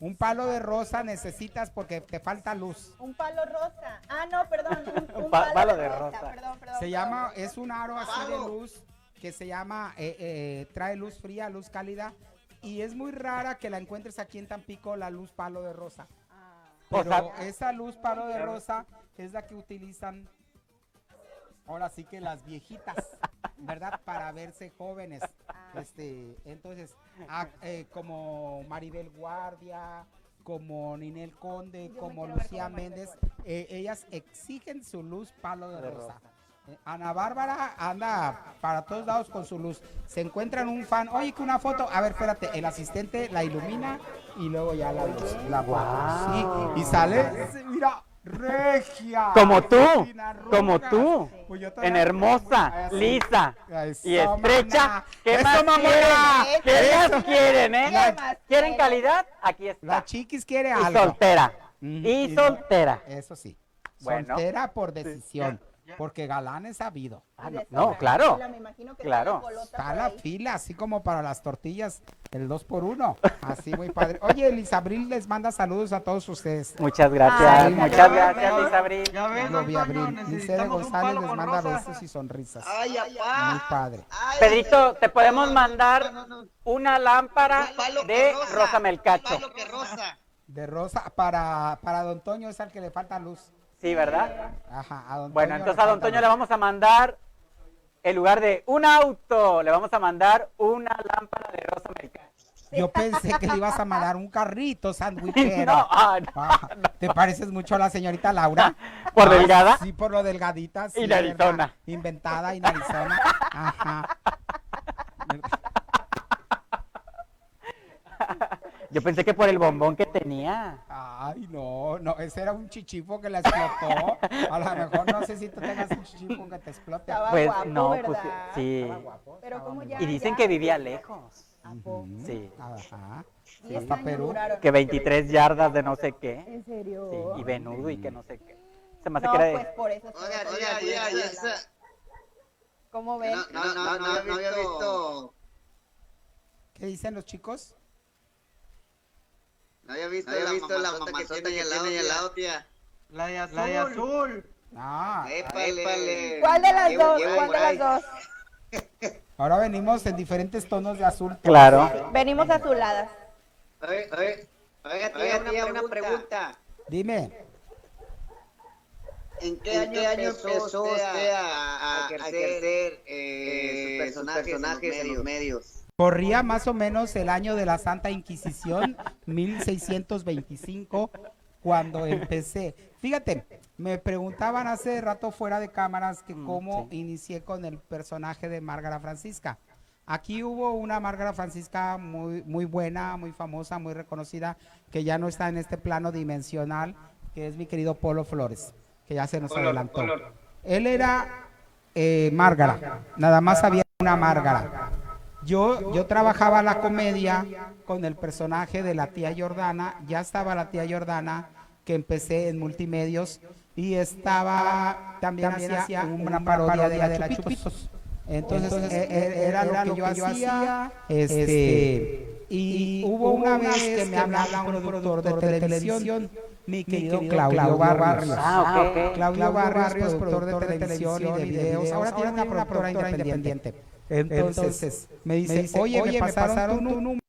Un palo de rosa necesitas porque te falta luz. Un palo rosa. Ah, no, perdón. Un, un Pa- palo, palo de rosa. rosa. Perdón, perdón. Se perdón. llama, es un aro así de luz que se llama, eh, eh, trae luz fría, luz cálida. Y es muy rara que la encuentres aquí en Tampico, la luz palo de rosa. Ah. Pero esa luz palo de rosa es la que utilizan ahora sí que las viejitas, ¿verdad? Para verse jóvenes. Este, entonces, ah, eh, como Maribel Guardia, como Ninel Conde, Yo como Lucía como Méndez, eh, ellas exigen su luz palo de rosa. Ana Bárbara anda para todos lados con su luz. Se encuentran un fan, oye, que una foto. A ver, espérate, el asistente la ilumina y luego ya la luz, la. Sí, y sale, mira, regia. Como tú, como tú, Pues en todavía- hermosa, lisa Eso, y estrecha. ¿Qué Eso, más quieren? ¿Qué Eso. más quieren, eh? ¿Qué más ¿Quieren calidad? Aquí La está. chiquis quiere Y algo. soltera. Ujú, Y soltera. Eso sí. Bueno. Soltera por decisión. Porque galán es sabido. Ah, no, no, claro. Me imagino que Claro. Está la fila, así como para las tortillas, el 2 por 1 Así muy padre. Oye, Elisabril les manda saludos a todos ustedes. Muchas gracias, Ay, muchas gracias, ves, Isabril. Ya ves, abril. González les manda rosa. besos y sonrisas. Ay, Muy apá. padre. Ay, Pedrito, te podemos mandar no, no, no. una lámpara de rosa, Rosa Melcacho. rosa. De Rosa, para, para Don Toño es al que le falta luz. Sí, ¿verdad? Ajá, a Don Bueno, Toño entonces a Don Toño le vamos a mandar, en lugar de un auto, le vamos a mandar una lámpara de Rosa Melcacho. Yo pensé que le ibas a mandar un carrito sandwichero. No, ah, no. Ah, ¿Te pareces mucho a la señorita Laura? ¿Por Ah, delgada? Sí, por lo delgadita. sí, Y ¿verdad? narizona. Inventada y narizona. Ajá. Yo pensé que por el bombón que tenía. Ay, no, no, ese era un chichifo que la explotó. A lo mejor no sé si tú tengas un chichifo que te explote. Estaba Pues guapo, no, ¿verdad? pues sí. Estaba guapo, Pero estaba como ya- Y dicen ya- que vivía lejos. ¿A poco? Sí. Ajá. Diez hasta Perú. duraron. Que 23 yardas de no sé qué. ¿En serio? Sí, y venudo y que no sé qué. Se me hace No, que era de- pues por eso. Oiga, oiga, oiga, y esa. ¿Cómo ven? No, no, no, no, no había visto. ¿Qué dicen los chicos? No había visto, la, mamazota que tiene ahí al lado, tía. La de azul. La de azul. Ah, Épale. ¿Cuál de las dos? ¿Cuál de las dos? ahora venimos en diferentes tonos de azul. Claro. Venimos azuladas. Oiga, oiga, oiga, tía, tía, una pregunta. Dime, ¿En qué año, empezó usted a, a ejercer eh, sus personajes, en los medios? Corría más o menos el año de la Santa Inquisición, 1625, cuando empecé. Fíjate, me preguntaban hace rato fuera de cámaras que Mm, cómo sí. inicié con el personaje de Márgara Francisca. Aquí hubo una Márgara Francisca muy, muy buena, muy famosa, muy reconocida, que ya no está en este plano dimensional, que es mi querido Polo Flores, que ya se nos adelantó. Él era eh, Márgara, nada más había una Márgara. Yo, yo trabajaba la comedia con el personaje de la tía Jordana, ya estaba la tía Jordana, que empecé en multimedios, y estaba, también, hacía una parodia de la, de la Chupitos. Entonces, eh, eh, era, lo que yo hacía, este, y, hubo una vez que me habla un productor de televisión, mi querido Claudio Barrios. Ah, ok. Claudio Barrios, productor de televisión y de videos. Ahora tiene una productora independiente. Entonces, me dice, oye, me pasaron tu número.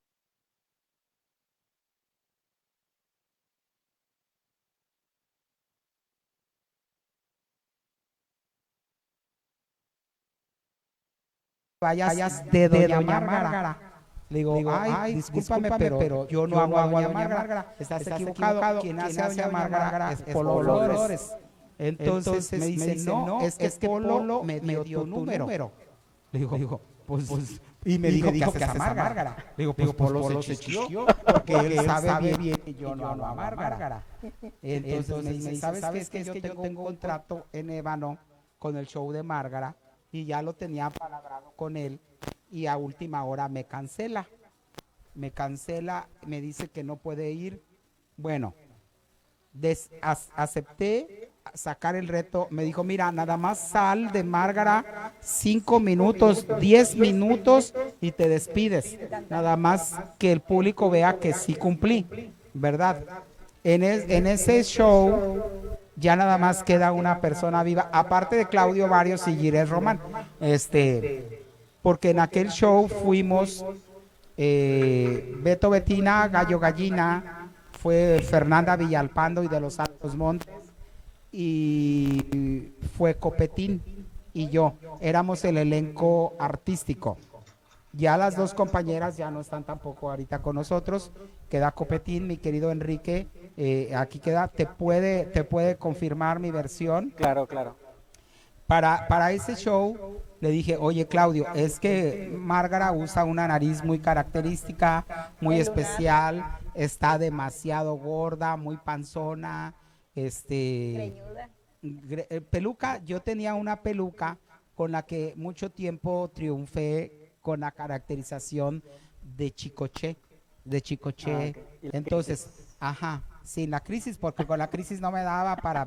Vayas de Doña Márgara. Le digo, ay, discúlpame, pero, yo no hago a Doña Márgara. Estás, equivocado. Quien hace a Doña Márgara es Polo Flores. Entonces, me dice, no, es que, es que Polo me dio tu número. Le digo, digo pues, pues, y me dijo, ¿qué haces a Márgara? Le digo, pues, Polo se chichió, porque él sabe bien que yo no hago a Márgara. Entonces me dice, ¿sabes qué? Es que yo tengo un contrato en Ébano con el show de Márgara y ya lo tenía palabrado con él y a última hora me cancela. Me cancela, me dice que no puede ir. Bueno, des- ac- acepté sacar el reto. Me dijo, mira, nada más sal de Márgara cinco minutos, diez minutos y te despides. Nada más que el público vea que sí cumplí, ¿verdad? En, en ese show ya nada más queda una persona viva, aparte de Claudio Varios y Girés Román. Este, porque en aquel show fuimos eh, Beto Betina, Gallo Gallina, fue Fernanda Villalpando y de los Altos Montes, y fue Copetín y yo. Éramos el elenco artístico. Ya las dos compañeras ya no están tampoco ahorita con nosotros. Queda Copetín, mi querido Enrique. Eh, aquí queda, te puede, te puede confirmar mi versión. Claro, claro. Para, para ese show le dije, oye Claudio, es que Márgara usa una nariz muy característica, muy especial, está demasiado gorda, muy panzona, este... Eh, peluca, yo tenía una peluca con la que mucho tiempo triunfé con la caracterización de Chicoche, de Chicoche. Ah, Entonces, ajá, sin la crisis, porque con la crisis no me daba para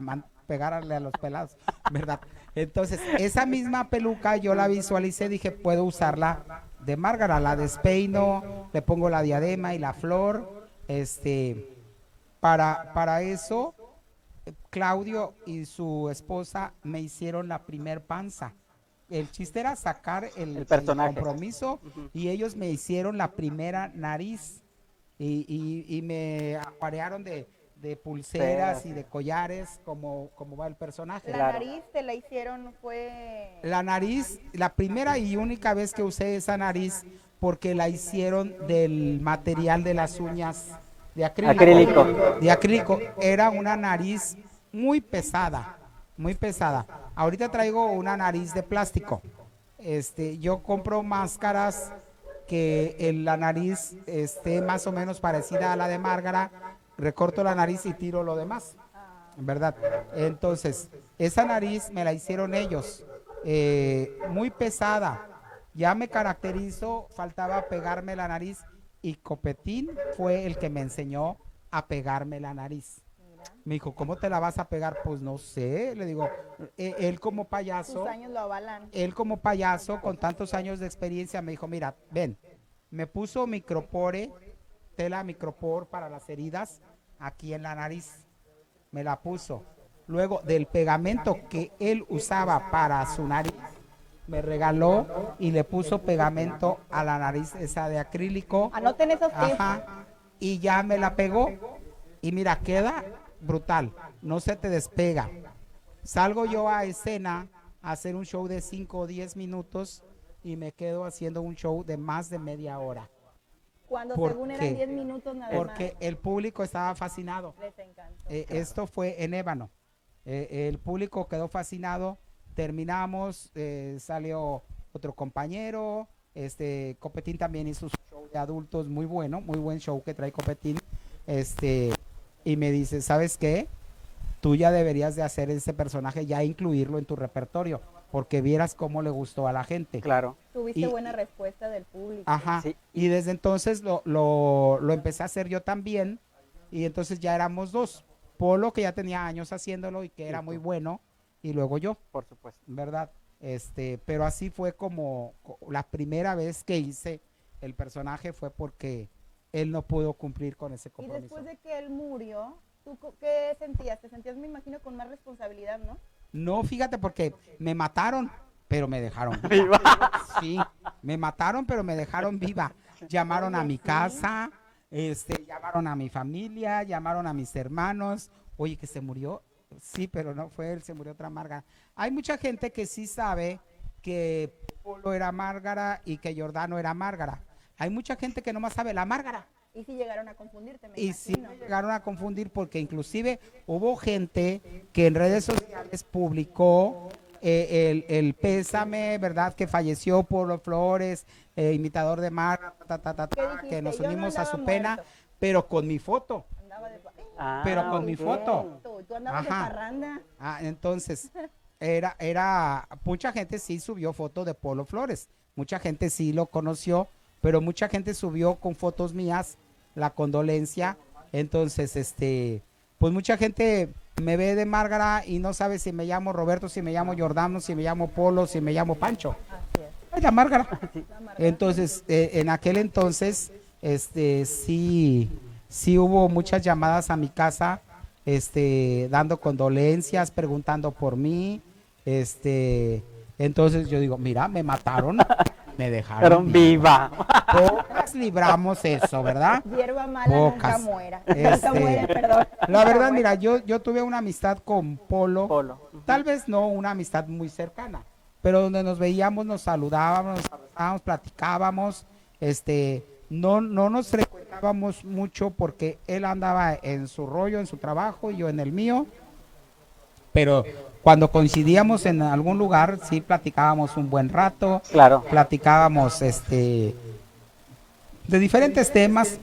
pegarle a los pelados, ¿verdad? Entonces, esa misma peluca yo la visualicé, dije, puedo usarla de Márgara, la despeino, le pongo la diadema y la flor, este, para, para eso, Claudio y su esposa me hicieron la primer panza. El chiste era sacar el, compromiso y ellos me hicieron la primera nariz y, y- y me aparearon de, de pulseras y de collares como, como va el personaje. La Claro. nariz te la hicieron fue... La nariz, la primera y única vez que usé esa nariz porque la hicieron del material de las uñas de acrílico. Acrílico. De acrílico. Era una nariz muy pesada, muy pesada. Ahorita traigo una nariz de plástico. Este, yo compro máscaras que en la nariz esté más o menos parecida a la de Márgara, recorto la nariz y tiro lo demás. ¿verdad? Entonces, esa nariz me la hicieron ellos, eh, muy pesada. Ya me caracterizo, faltaba pegarme la nariz y Copetín fue el que me enseñó a pegarme la nariz. Me dijo, ¿cómo te la vas a pegar? Pues no sé, le digo, "Eh, él como payaso, Sus años lo avalan. él como payaso con tantos años de experiencia me dijo, mira, ven, me puso micropore, tela micropor para las heridas aquí en la nariz, me la puso. Luego del pegamento que él usaba para su nariz, me regaló y le puso pegamento a la nariz esa de acrílico. Anoten esos tips. Ajá. Y ya me la pegó. Y mira, queda brutal. No se te despega. Salgo yo a escena a hacer un show de 5 o 10 minutos y me quedo haciendo un show de más de media hora. Cuando ¿Por según qué? eran 10 minutos nada Porque el público estaba fascinado. Les encantó. Eh, esto fue en Ébano. Eh, el público quedó fascinado. Terminamos, eh, salió otro compañero. Este Copetín también hizo su show de adultos muy bueno, muy buen show que trae Copetín. Este y me dice, ¿sabes qué? tú ya deberías de hacer ese personaje, ya incluirlo en tu repertorio, porque vieras cómo le gustó a la gente. Claro. Tuviste Y- buena respuesta del público. Ajá. Sí. Y desde entonces lo, lo, lo empecé a hacer yo también. Y entonces ya éramos dos. Polo, que ya tenía años haciéndolo y que era muy bueno. Y luego yo, Por supuesto. ¿verdad? Este, pero así fue como co- la primera vez que hice el personaje fue porque él no pudo cumplir con ese Y compromiso. después de que él murió, ¿tú qué sentías? Te sentías, me imagino, con más responsabilidad, ¿no? No, fíjate, porque me mataron, pero me dejaron viva. Viva. Sí, me mataron, pero me dejaron viva. Llamaron a mi casa, este, llamaron a mi familia, llamaron a mis hermanos. Oye, que se murió. Sí, pero no fue él, se murió otra Márgara. Hay mucha gente que sí sabe que Polo era Márgara y que Jordano era Márgara. Hay mucha gente que nomás sabe la Márgara. Y si llegaron a confundirte, me Y sí imagino. me llegaron a confundir porque inclusive hubo gente que en redes sociales publicó eh, el, el pésame, ¿verdad? Que falleció Polo Flores, eh, imitador de Mar, ta, ta, ta, ¿Qué ta, dijiste? que nos no unimos a su pena, pero con mi foto. Andaba de... Ah, Pero con mi foto. Tú, tú andabas Ajá. de parranda. Ah, entonces, era, era, mucha gente sí subió foto de Polo Flores, mucha gente sí lo conoció, pero mucha gente subió con fotos mías la condolencia, entonces, este, pues mucha gente me ve de Márgara y no sabe si me llamo Roberto, si me llamo Jordano, si me llamo Polo, si me llamo Pancho. Ay, la Márgara. Entonces, eh, en aquel entonces, este, sí, sí hubo muchas llamadas a mi casa, este, dando condolencias, preguntando por mí, este, entonces yo digo, mira, me mataron, me dejaron. Viva. viva. Pocas libramos eso, ¿verdad? Hierba mala nunca Pocas. muera. Este, Nunca muere, perdón. La Nunca verdad, mira, yo, yo tuve una amistad con Polo, Polo. tal vez no una amistad muy cercana, pero donde nos veíamos, nos saludábamos, nos abrazábamos, platicábamos, este, no, no nos frecuentábamos mucho porque él andaba en su rollo, en su trabajo y yo en el mío, pero cuando coincidíamos en algún lugar, sí platicábamos un buen rato, Claro. platicábamos este de diferentes temas,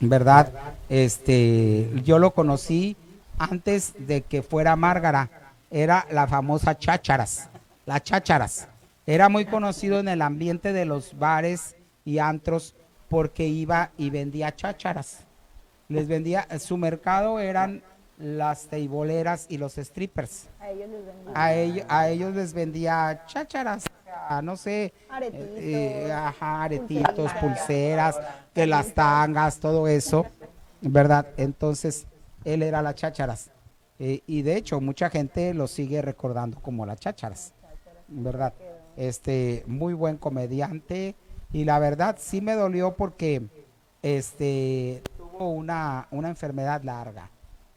¿verdad? Este, yo lo conocí antes de que fuera Márgara, era la famosa Chácharas, la Chácharas. Era muy conocido en el ambiente de los bares y antros porque iba y vendía chácharas. Les vendía, su mercado eran las teiboleras y los strippers A ellos les vendía. a ellos, a ellos les vendía chácharas, a, no sé, Aretitos, eh, ajá, aretitos, pulseras, que las tangas, todo eso, ¿verdad? Entonces, él era la chácharas. Eh, y de hecho, mucha gente lo sigue recordando como la chácharas, ¿verdad? Este, muy buen comediante. Y la verdad, sí me dolió porque este, tuvo una, una enfermedad larga.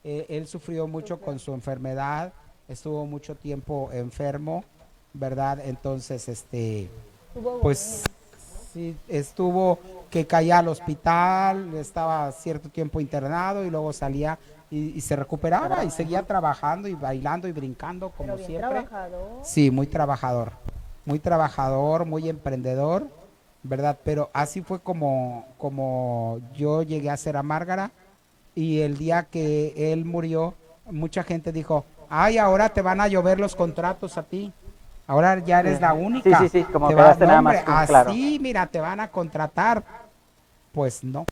Eh, él sufrió mucho con su enfermedad, estuvo mucho tiempo enfermo, ¿verdad? Entonces, este, pues sí, estuvo que caía al hospital, estaba cierto tiempo internado y luego salía y, y se recuperaba y seguía trabajando y bailando y brincando como bien siempre. trabajador. Sí, muy trabajador, muy trabajador, muy emprendedor, ¿verdad? Pero así fue como, como yo llegué a ser a Márgara y el día que él murió, mucha gente dijo, ay, ahora te van a llover los contratos a ti. Ahora ya eres la única. Sí, sí, sí, como Te nada más claro. Así, mira, te van a contratar. Pues no.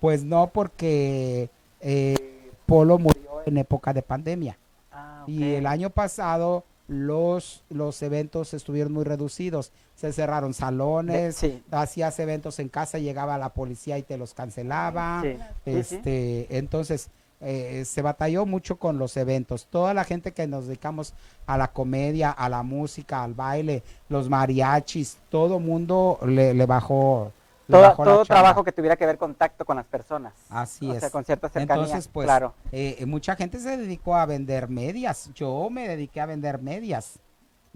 Pues no, porque eh, Polo murió en época de pandemia. Ah, Y el año pasado los, los eventos estuvieron muy reducidos. Se cerraron salones, Sí. hacías eventos en casa, llegaba la policía y te los cancelaba. Sí. Este, entonces eh, se batalló mucho con los eventos. Toda la gente que nos dedicamos a la comedia, a la música, al baile, los mariachis, todo mundo le, le bajó. le Todo, bajó todo trabajo que tuviera que ver contacto con las personas. Así o es. sea, con cierta cercanía. Entonces, pues, claro. eh, mucha gente se dedicó a vender medias. Yo me dediqué a vender medias.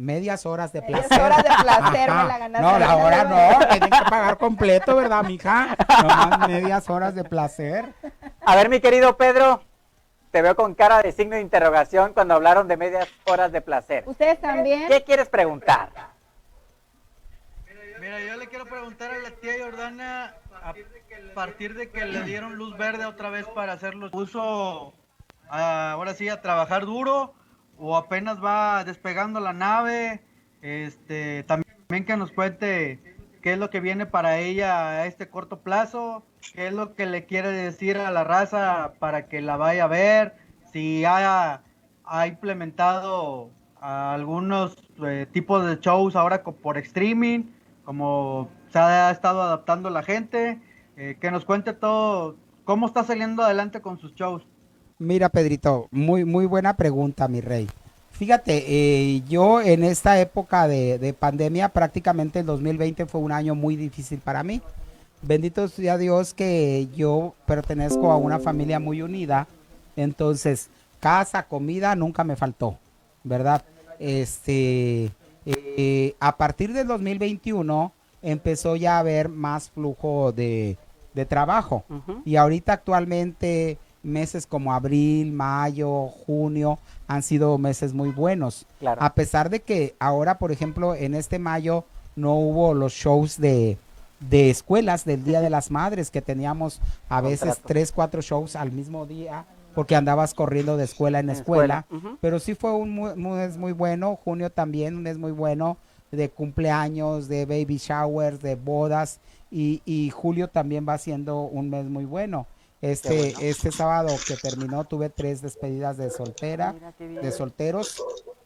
Medias horas de Medias placer. horas de placer, me la ganaste No, la hora no, tienen que pagar completo, ¿verdad, mija? No medias horas de placer. A ver, mi querido Pedro, te veo con cara de signo de interrogación cuando hablaron de medias horas de placer. ¿Ustedes también? ¿Qué quieres preguntar? Mira, yo le quiero preguntar a la tía Jordana, a partir de que le dieron luz verde otra vez para hacerlo, ¿puso a- ahora sí a trabajar duro o apenas va despegando la nave. Este, también que nos cuente qué es lo que viene para ella a este corto plazo, qué es lo que le quiere decir a la raza para que la vaya a ver, si ha, implementado algunos eh, tipos de shows ahora por streaming, como se ha estado adaptando la gente, eh, que nos cuente todo, cómo está saliendo adelante con sus shows. Mira, Pedrito, muy, muy buena pregunta, mi rey. Fíjate, eh, yo en esta época de, de pandemia, prácticamente el 2020 fue un año muy difícil para mí. Bendito sea Dios que yo pertenezco a una familia muy unida. Entonces, casa, comida nunca me faltó, ¿verdad? Este, eh, a partir del 2021 empezó ya a haber más flujo de, de trabajo. Y ahorita actualmente meses como abril, mayo, junio han sido meses muy buenos. Claro. A pesar de que ahora, por ejemplo, en este mayo no hubo los shows de, de escuelas del Día de las Madres, que teníamos a veces Contrato. tres, cuatro shows al mismo día, porque andabas corriendo de escuela en escuela. Pero sí fue un mes muy bueno, junio también un mes muy bueno, de cumpleaños, de baby showers, de bodas, y, y julio también va siendo un mes muy bueno. Este, este sábado que terminó tuve tres despedidas de soltera, de solteros,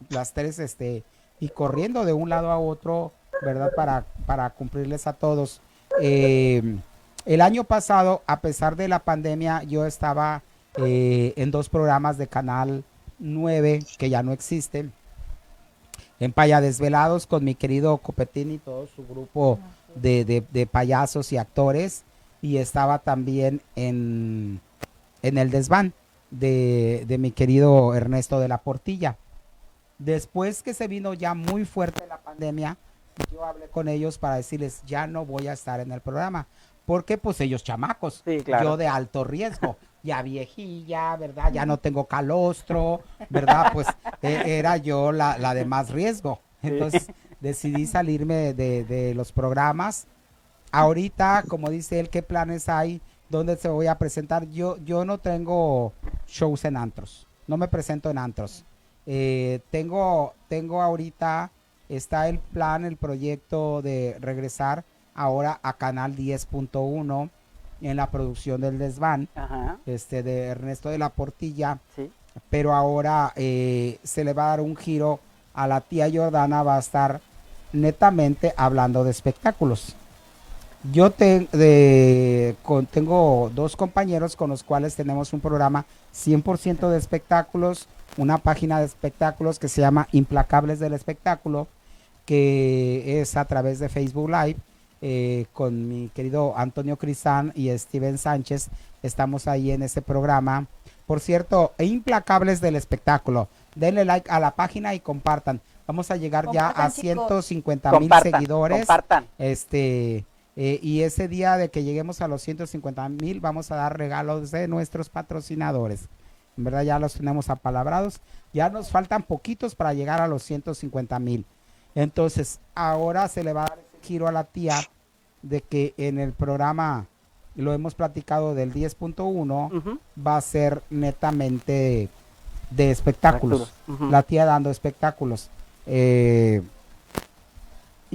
las tres, este, y corriendo de un lado a otro, ¿verdad? Para, para cumplirles a todos. Eh, el año pasado, a pesar de la pandemia, yo estaba eh, en dos programas de Canal 9, que ya no existen, en Paya Desvelados con mi querido Copetín y todo su grupo de, de- de payasos y actores, y estaba también en, en el desván de, de mi querido Ernesto de la Portilla. Después que se vino ya muy fuerte la pandemia, yo hablé con ellos para decirles, ya no voy a estar en el programa. Porque pues ellos chamacos, Sí, claro. yo de alto riesgo, ya viejilla, ¿verdad? Ya no tengo calostro, ¿verdad? Pues e- era yo la, la de más riesgo. Entonces decidí salirme de, de los programas. Ahorita, como dice él, ¿qué planes hay? ¿Dónde se voy a presentar? Yo, yo no tengo shows en antros, no me presento en antros. Eh, tengo, tengo ahorita, está el plan, el proyecto de regresar ahora a Canal 10.1 en la producción del desván, Ajá, este de Ernesto de la Portilla, sí. pero ahora eh, se le va a dar un giro a la tía Jordana, va a estar netamente hablando de espectáculos. Yo te- de- con- tengo dos compañeros con los cuales tenemos un programa 100% de espectáculos, una página de espectáculos que se llama Implacables del Espectáculo, que es a través de Facebook Live, eh, con mi querido Antonio Crisán y Steven Sánchez. Estamos ahí en ese programa. Por cierto, Implacables del Espectáculo. Denle like a la página y compartan. Vamos a llegar ya a Compartan, chicos. 150 mil Compartan, seguidores. compartan. Este, eh, y ese día de que lleguemos a los 150 mil, vamos a dar regalos de nuestros patrocinadores. En verdad ya los tenemos apalabrados. Ya nos faltan poquitos para llegar a los 150 mil. Entonces, ahora se le va a dar ese giro a la tía de que en el programa, lo hemos platicado del 10.1, Ujú. va a ser netamente de espectáculos. La tía dando espectáculos. Eh,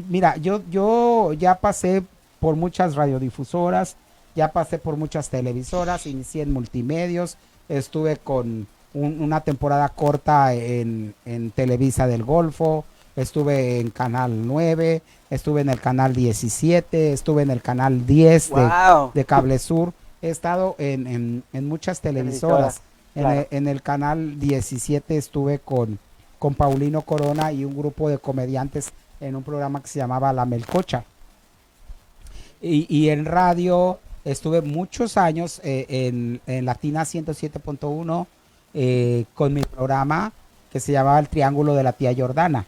mira, yo, yo ya pasé por muchas radiodifusoras, ya pasé por muchas televisoras, inicié en multimedios, estuve con un- una temporada corta en, en Televisa del Golfo, estuve en Canal 9, estuve en el Canal 17, estuve en el Canal 10 de, Wow. de Cable Sur. He estado en, en- en muchas televisoras. En, el, en el canal 17 estuve con, con Paulino Corona y un grupo de comediantes en un programa que se llamaba La Melcocha. Y, en radio estuve muchos años eh, en, Latina 107.1 eh, con mi programa que se llamaba El Triángulo de la Tía Jordana.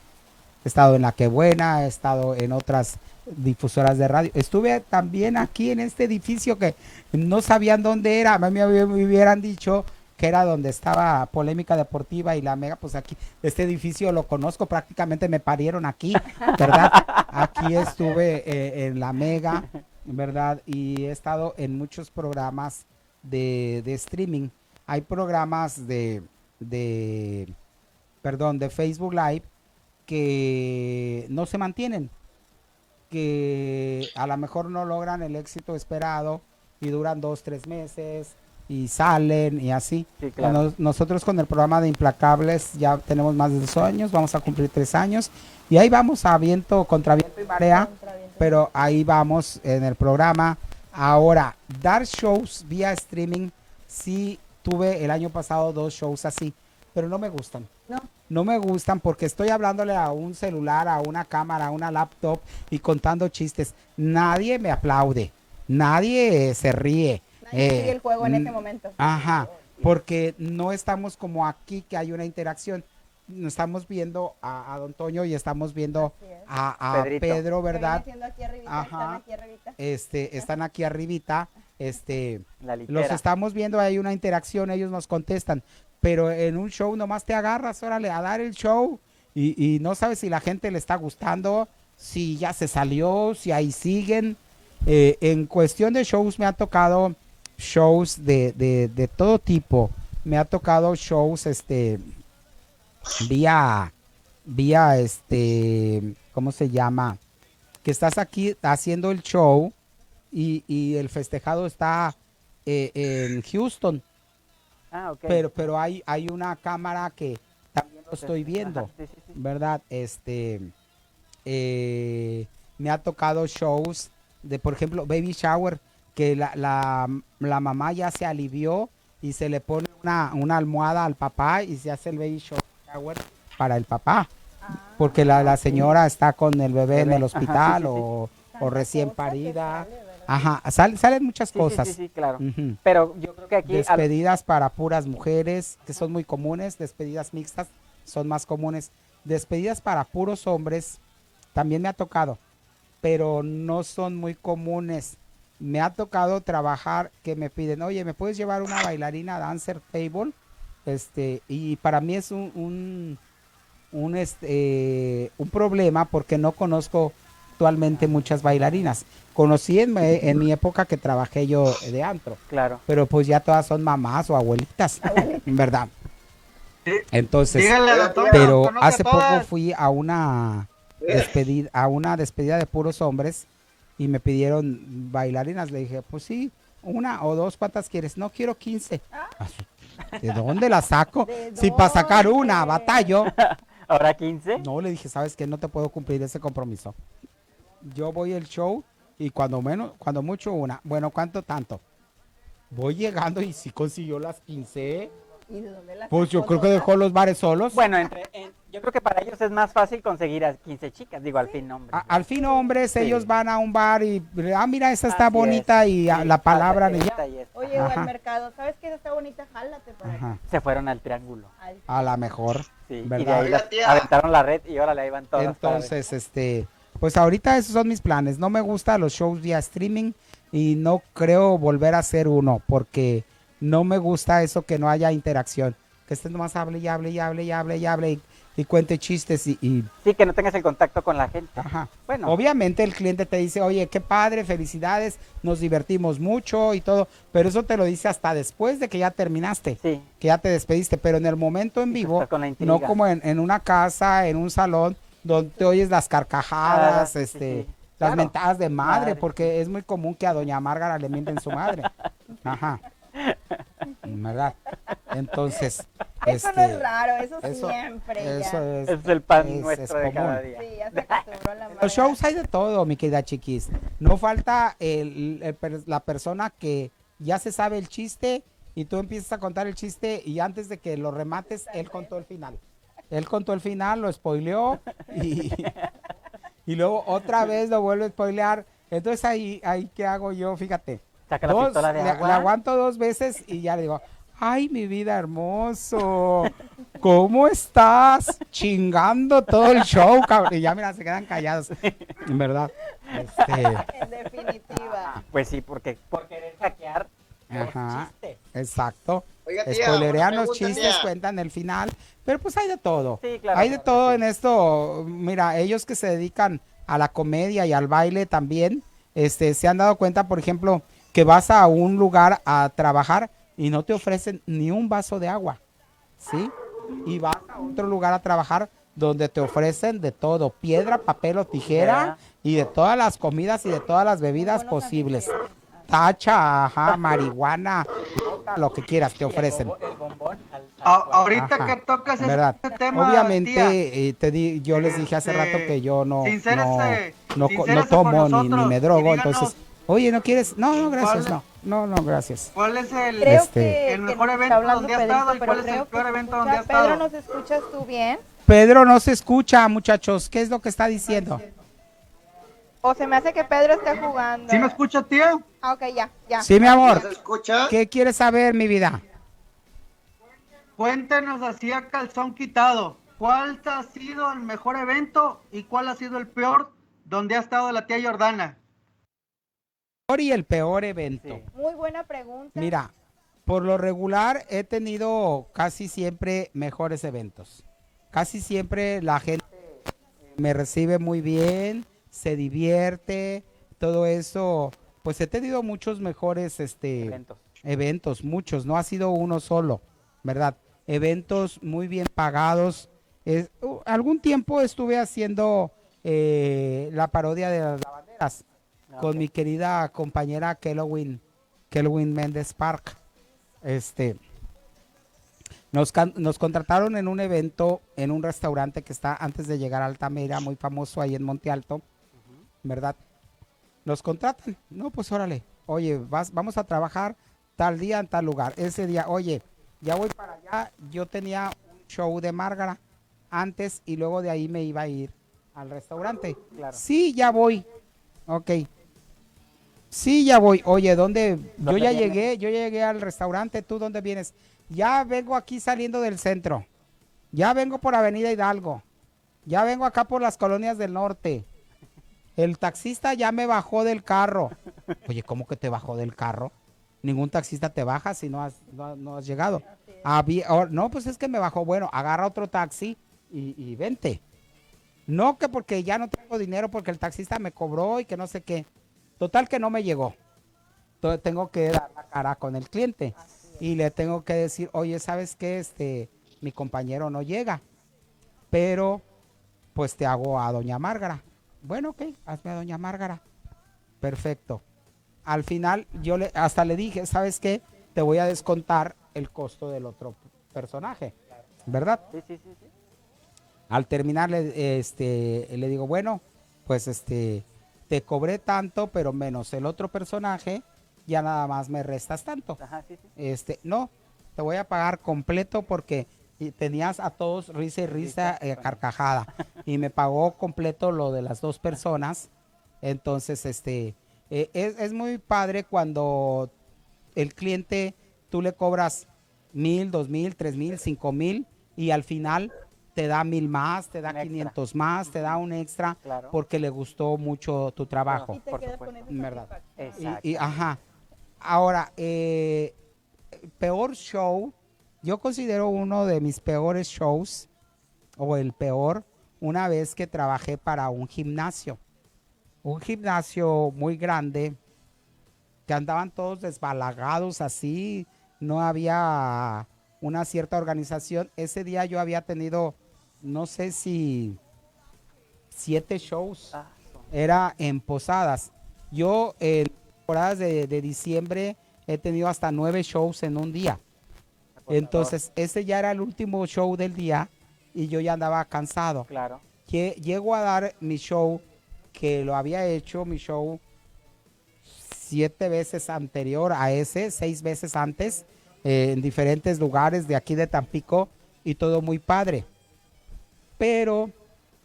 He estado en La Que Buena, he estado en otras difusoras de radio. Estuve también aquí en este edificio que no sabían dónde era. A mí me hubieran dicho que era donde estaba Polémica Deportiva y la Mega, pues aquí, este edificio lo conozco, prácticamente me parieron aquí, ¿verdad? Aquí estuve eh, en la Mega, ¿verdad? Y he estado en muchos programas de, de streaming. hay programas de, de, perdón, de Facebook Live que no se mantienen, que a lo mejor no logran el éxito esperado y duran dos, tres meses y salen y así. Sí, claro. Nos- nosotros con el programa de Implacables ya tenemos más de dos años, vamos a cumplir tres años y ahí vamos a viento, contra viento y marea, pero ahí vamos en el programa. Ahora, dar shows vía streaming, sí tuve el año pasado dos shows así, pero no me gustan. No. No me gustan porque estoy hablándole a un celular, a una cámara, a una laptop y contando chistes. Nadie me aplaude, nadie se ríe. Eh, sigue el juego en ese momento. Ajá, porque no estamos como aquí que hay una interacción. No Estamos viendo a, a Don Toño y estamos viendo es. a, a. Pedro, ¿verdad? aquí arribita, Ajá. están aquí arribita. Este, están aquí arribita, este, los estamos viendo, hay una interacción, ellos nos contestan, pero en un show nomás te agarras, órale, a dar el show y, y no sabes si la gente le está gustando, si ya se salió, si ahí siguen. Eh, en cuestión de shows me ha tocado shows de, de, de todo tipo, me ha tocado shows, este, vía, vía, este, ¿cómo se llama? Que estás aquí haciendo el show y, y el festejado está eh, en Houston, Ah, pero, pero hay, hay una cámara que también lo estoy viendo, Ajá, sí, sí, sí. ¿verdad? Este, eh, me ha tocado shows de, por ejemplo, Baby Shower, que la, la, la mamá ya se alivió y se le pone una, una almohada al papá y se hace el Baby Shower para el papá. Porque la, la señora está con el bebé en el ajá, sí, hospital sí, sí. o, o recién parida. Ajá, sal- salen muchas cosas. Sí, sí, claro. Pero yo creo que aquí... al- Despedidas para puras mujeres, que son muy comunes. Despedidas mixtas son más comunes. Despedidas para puros hombres también me ha tocado, pero no son muy comunes. Me ha tocado trabajar que me piden, oye, ¿me puedes llevar una bailarina dancer table? Este, y para mí es un, un, un, este, un problema porque no conozco actualmente muchas bailarinas. Conocí en, mi- en mi época que trabajé yo de antro Claro. pero pues ya todas son mamás o abuelitas, ¿verdad? Sí. Entonces, pero hace poco fui a una despedida, a una despedida de puros hombres y me pidieron bailarinas. Le dije, pues sí, una o dos, ¿cuántas quieres? No quiero 15. ¿De dónde la saco? ¿De Si para sacar una, batallo. ¿Ahora 15? No, le dije, ¿sabes qué? No te puedo cumplir ese compromiso. Yo voy al show y cuando menos, cuando mucho una. Bueno, ¿cuánto tanto? Voy llegando y si consiguió las 15. ¿Y de dónde las Pues yo creo que dejó los bares solos. Bueno, entre, en- yo creo que para ellos es más fácil conseguir a 15 chicas, digo, al fin hombres. A- al fin, hombres, Sí. ellos van a un bar y, ah, mira, esa está Así es. bonita y a- Sí, la palabra ya. esta y esta. Oye, o Ajá. al mercado, ¿sabes qué? Está bonita, jálate para. Ajá, Se fueron al triángulo. Al- a la mejor. Sí, y de ¿Verdad? ahí las- tía. aventaron la red y ahora le iban todas. para ver. Entonces, este, pues ahorita esos son mis planes. No me gustan los shows vía streaming y no creo volver a hacer uno porque no me gusta eso que no haya interacción. Que estés nomás hable y hable y hable y hable y hable y, y cuente chistes y, y- Sí, que no tengas el contacto con la gente. ajá. Bueno, Obviamente el cliente te dice, oye, qué padre, felicidades, nos divertimos mucho y todo, pero eso te lo dice hasta después de que ya terminaste, sí. que ya te despediste, pero en el momento en vivo, no como en, en una casa, en un salón, donde te oyes las carcajadas, Ah, sí, este, sí. las Claro. mentadas de madre, Madre. porque es muy común que a doña Márgara le mienten su madre. Ajá. ¿Verdad? Entonces, Eso no este, es raro, eso, eso- siempre eso ya. es, Es el pan es- nuestro es de cada día. Sí, ya se acostumbró la madre. Los shows hay de todo, mi querida chiquis. No falta el- el la persona que ya se sabe el chiste y tú empiezas a contar el chiste y antes de que lo remates, él contó el final. Él contó el final, lo spoileó y, y luego otra vez lo vuelve a spoilear. Entonces ahí, ahí ¿qué hago yo? Fíjate. Saca la Dos, pistola de agua. le aguanto dos veces y ya le digo, ay, mi vida hermoso, ¿cómo estás? Chingando todo el show, cabrón. Y ya, mira, se quedan callados. En verdad. Este, En definitiva. Pues sí, porque por querer hackear por Ajá. chiste. exacto. Oiga, tía, Spoilerean los chistes, tía. cuentan el final. Pero pues hay de todo. Sí, claro. hay de claro, todo sí. en esto. Mira, ellos que se dedican a la comedia y al baile también, este, se han dado cuenta, por ejemplo, que vas a un lugar a trabajar y no te ofrecen ni un vaso de agua, ¿sí? Y vas a otro lugar a trabajar donde te ofrecen de todo, piedra, papel o tijera y de todas las comidas y de todas las bebidas posibles. Tacha, ajá, marihuana, lo que quieras te ofrecen. A- ahorita Ajá, que tocas ese ¿verdad? tema, Obviamente, tía, eh, te di, yo les dije hace rato Este, que yo no, no, no, tomo ni, me drogo, díganos entonces, oye, ¿no quieres? No, no, gracias, no, no, no, gracias. ¿cuál es el, Creo Este- que, el que mejor evento está donde ha estado y cuál es el peor evento donde ha Pedro, estado? ¿nos escuchas tú bien? Pedro no se escucha, muchachos, ¿qué es lo que está diciendo? O se me hace que Pedro esté jugando. ¿Sí me escucha, tía? Ah, ok, ya, ya. Sí, mi amor, ¿Se escucha? ¿qué quieres saber, mi vida? Cuéntenos así a calzón quitado. ¿Cuál ha sido el mejor evento y cuál ha sido el peor donde ha estado la tía Jordana? Y el peor evento. Sí. Muy buena pregunta. Mira, por lo regular he tenido casi siempre mejores eventos. Casi siempre la gente me recibe muy bien, se divierte, todo eso. Pues he tenido muchos mejores este, Eventos. eventos, muchos, no ha sido uno solo, ¿verdad? Eventos muy bien pagados. Es- uh, algún tiempo estuve haciendo eh, la parodia de las lavanderas Ah, con mi querida compañera Kellowin, Kellowin Méndez Park. Este, nos, nos contrataron en un evento en un restaurante que está antes de llegar a Altamira, muy famoso ahí en Monte Alto, ¿verdad? Nos contratan, no, pues órale, oye, vas, vamos a trabajar tal día en tal lugar. Ese día, oye, ya voy para allá, yo tenía un show de Márgara antes y luego de ahí me iba a ir al restaurante. Claro. Sí, ya voy. Ok. Sí, ya voy. Oye, ¿dónde? Yo ¿Dónde ya llegué, yo ya llegué al restaurante. ¿Tú dónde vienes? Ya vengo aquí saliendo del centro. Ya vengo por Avenida Hidalgo. Ya vengo acá por las colonias del norte. El taxista ya me bajó del carro. Oye, ¿cómo que te bajó del carro? Ningún taxista te baja si no has, no, no has llegado. Había- oh, no, pues es que me bajó. Bueno, agarra otro taxi y, y vente. No que porque ya no tengo dinero porque el taxista me cobró y que no sé qué. Total que no me llegó. Entonces tengo que dar la cara con el cliente y le tengo que decir, oye, ¿sabes qué? Este, mi compañero no llega, pero pues te hago a doña Márgara. Bueno, ok, hazme a doña Márgara. Perfecto. Al final yo le, hasta le dije, ¿sabes qué? Te voy a descontar el costo del otro personaje, ¿verdad? Sí, sí, sí, sí. Al terminar este, le digo, bueno, pues este, te cobré tanto, pero menos el otro personaje, ya nada más me restas tanto. Ajá, sí, sí. Este, no, te voy a pagar completo porque tenías a todos risa y risa, eh, carcajada. Y me pagó completo lo de las dos personas. Entonces, este, eh, es, es muy padre cuando el cliente, tú le cobras mil, dos mil, tres mil, cinco mil y al final te da mil más, te da Un extra. 500 más, te da un extra Claro. porque le gustó mucho tu trabajo. y te por quedas supuesto. con ¿Verdad? Y, ajá. Ahora, eh, peor show, yo considero uno de mis peores shows, o el peor, una vez que trabajé para un gimnasio. Un gimnasio muy grande, que andaban todos desbalagados así, no había una cierta organización. Ese día yo había tenido, no sé si siete shows Ah, era en posadas. Yo en temporadas de, de diciembre he tenido hasta nueve shows en un día. Entonces, ese ya era el último show del día y yo ya andaba cansado. Claro. Lle- Llego a dar mi show, que lo había hecho, mi show, siete veces anterior a ese, seis veces antes, eh, en diferentes lugares de aquí de Tampico y todo muy padre. Pero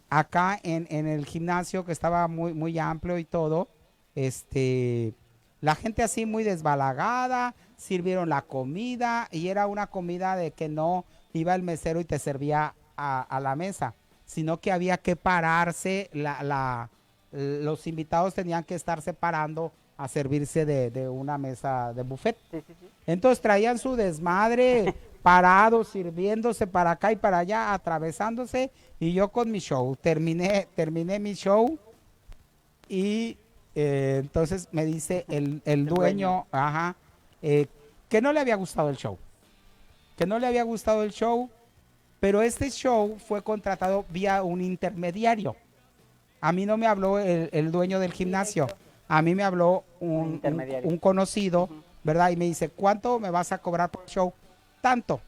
acá en, en el gimnasio, que estaba muy, muy amplio y todo, este, la gente así muy desbalagada, sirvieron la comida y era una comida de que no iba el mesero y te servía a, a la mesa, sino que había que pararse, la, la- los invitados tenían que estar separando a servirse de, de una mesa de buffet. Entonces traían su desmadre parados, sirviéndose para acá y para allá, atravesándose, y yo con mi show. Terminé, terminé mi show y eh, entonces me dice el, el dueño, dueño. ajá, eh, que no le había gustado el show. Que no le había gustado el show, pero este show fue contratado vía un intermediario. A mí no me habló el, el dueño del gimnasio, a mí me habló un, un- un conocido. ¿verdad? Y me dice, ¿cuánto me vas a cobrar por el show? Tanto,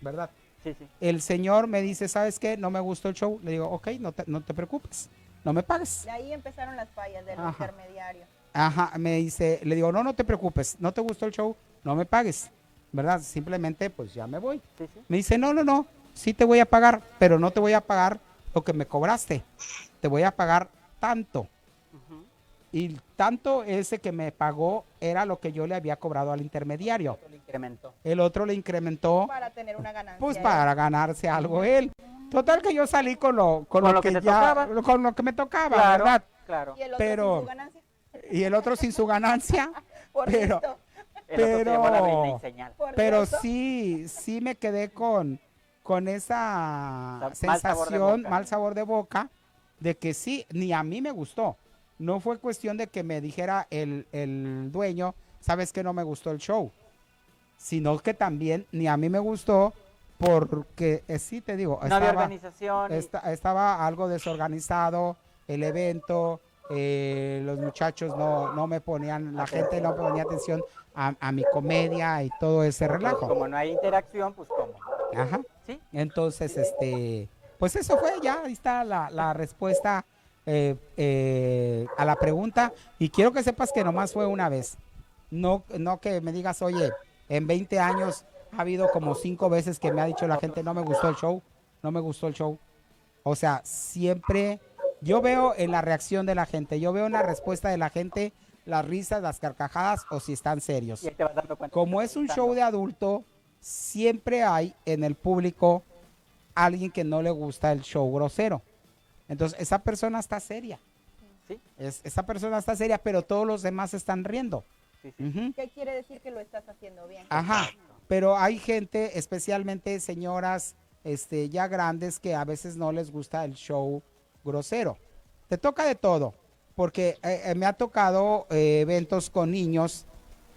¿verdad? Sí, sí. El señor me dice, ¿sabes qué? No me gustó el show. Le digo, ok, no te, no te preocupes, no me pagues. De ahí empezaron las fallas del Ajá. intermediario. Ajá, me dice, le digo, no, no te preocupes, no te gustó el show, no me pagues, ¿verdad? Simplemente, pues ya me voy. Sí, sí. Me dice, no, no, no, sí te voy a pagar, pero no te voy a pagar lo que me cobraste, te voy a pagar tanto. Y tanto ese que me pagó era lo que yo le había cobrado al intermediario. Incrementó. El otro le incrementó, Para tener una ganancia. pues para ganarse algo él. Total que yo salí con lo, con Con lo, lo que, ya, tocaba. con lo que me tocaba, Claro, ¿verdad? claro. Y el otro pero- sin su ganancia. Y el otro sin su ganancia. Por pero- listo, El otro se llevó la reina y Pero- sí, sí me quedé con, con esa sabor sensación, boca. mal sabor de boca, de que sí, ni a mí me gustó. No fue cuestión de que me dijera el, el dueño, sabes que no me gustó el show, sino que también ni a mí me gustó porque, eh, sí te digo, No había estaba, organización. y- esta- estaba algo desorganizado, el evento, eh, los muchachos no, no me ponían, la gente no ponía atención a, a mi comedia y todo ese relajo. como no hay interacción, pues cómo. Ajá. Sí. Entonces, este, pues eso fue ya, ahí está la, la respuesta eh, eh, a la pregunta. Y quiero que sepas que nomás fue una vez. No, no que me digas, oye, en 20 años ha habido como cinco veces que me ha dicho la gente, no me gustó el show, no me gustó el show. O sea, siempre yo veo en la reacción de la gente, yo veo en la respuesta de la gente las risas, las carcajadas o si están serios. Como es un show de adulto, siempre hay en el público alguien que no le gusta el show grosero. Entonces, esa persona está seria. Sí. Es- esa persona está seria, pero todos los demás están riendo. Sí, sí. ¿Qué quiere decir que lo estás haciendo bien? Ajá. Pero hay gente, especialmente señoras este, ya grandes, que a veces no les gusta el show grosero. Te toca de todo, porque eh, eh, me ha tocado eh, eventos con niños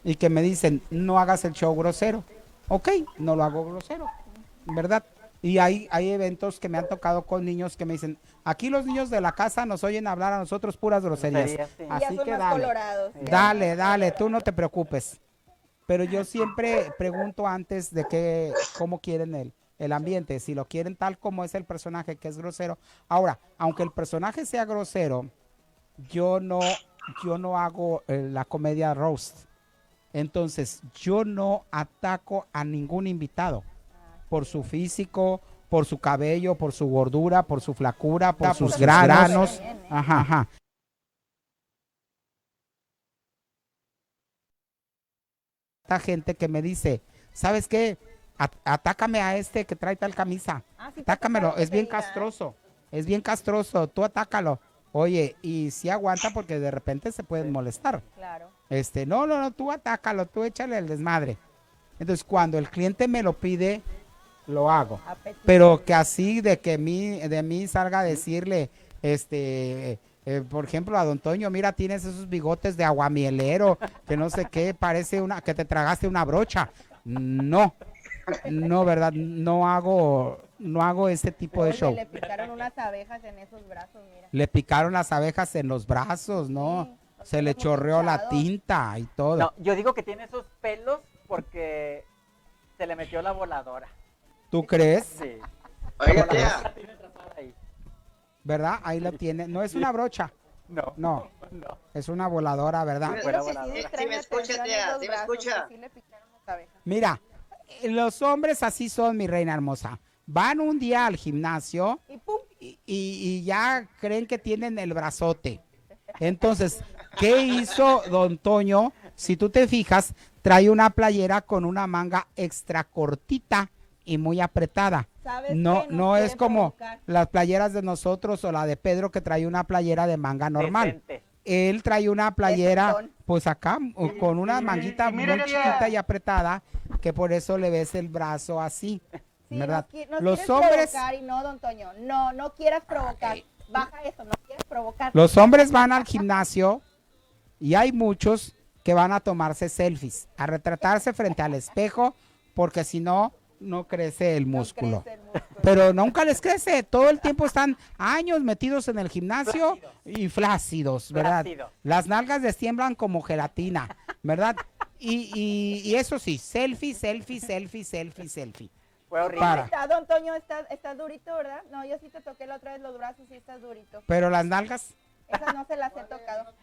y que me dicen, no hagas el show grosero. Ok, no lo hago grosero, ¿verdad? Y hay, hay eventos que me han tocado con niños que me dicen, aquí los niños de la casa nos oyen hablar a nosotros puras groserías. Sí. Y Así ya son que dale. colorados. Dale, dale, tú no te preocupes. Pero yo siempre pregunto antes de que, cómo quieren el, el ambiente, si lo quieren tal como es el personaje, que es grosero. Ahora, aunque el personaje sea grosero, yo no, yo no hago eh, la comedia roast. Entonces, yo no ataco a ningún invitado por su físico, por su cabello, por su gordura, por su flacura, por, sus sus granos. ¿eh? Ajá, ajá. Esta gente que me dice, ¿sabes qué? At- atácame a este que trae tal camisa. Ah, sí Atácamelo, es bien digan. castroso. Es bien castroso, tú atácalo. Oye, y si aguanta porque de repente se pueden molestar. Claro. Este, no, no, no, tú atácalo, tú échale el desmadre. Entonces, cuando el cliente me lo pide, lo hago. Pero que así de que mí, de mí salga a decirle, este, eh, por ejemplo, a don Toño, mira, tienes esos bigotes de aguamielero, que no sé qué, parece una, que te tragaste una brocha. No, no, verdad, no hago, no hago ese tipo de show. le picaron unas abejas en esos brazos, mira. Le picaron las abejas en los brazos, ¿no? Sí, Se le chorreó la tinta y todo. No, yo digo que tiene esos pelos porque se le metió la voladora. ¿Tú crees? Sí. Oiga, tía. ¿Verdad? Ahí la tiene. No es una brocha, No, no, no. es una voladora, ¿verdad? Sí voladora. Sí me escucha, tía, sí me escucha. Mira, los hombres así son, mi reina hermosa. Van un día al gimnasio Y pum, y, y- y ya creen que tienen el brazote. Entonces, ¿qué hizo don Toño? Si tú te fijas, trae una playera con una manga extra cortita y muy apretada. ¿sabes No, no es como provocar. las playeras de nosotros o la de Pedro que trae una playera de manga normal. Decente. Él trae una playera, pues acá, con una y- manguita y muy chiquita y apretada, que por eso le ves el brazo así. Sí, ¿Verdad? Nos, qui- nos Los hombres, provocar y no, don Toño. No, no quieras provocar. Ay. Baja eso, no quieres provocar. los hombres van al gimnasio y hay muchos que van a tomarse selfies, a retratarse frente al espejo, porque si no, no crece el No músculo. crece el músculo. Pero nunca les crece, todo el tiempo están años metidos en el gimnasio y flácidos, ¿verdad? Flácidos. Las nalgas les tiemblan como gelatina, ¿verdad? Y, y- y eso sí, selfie, selfie, selfie, selfie, selfie. Fue horrible. Para. Está, don Toño, estás está durito, ¿verdad? No, yo sí te toqué la otra vez los brazos y estás durito. Pero las nalgas, Esas no se las he tocado.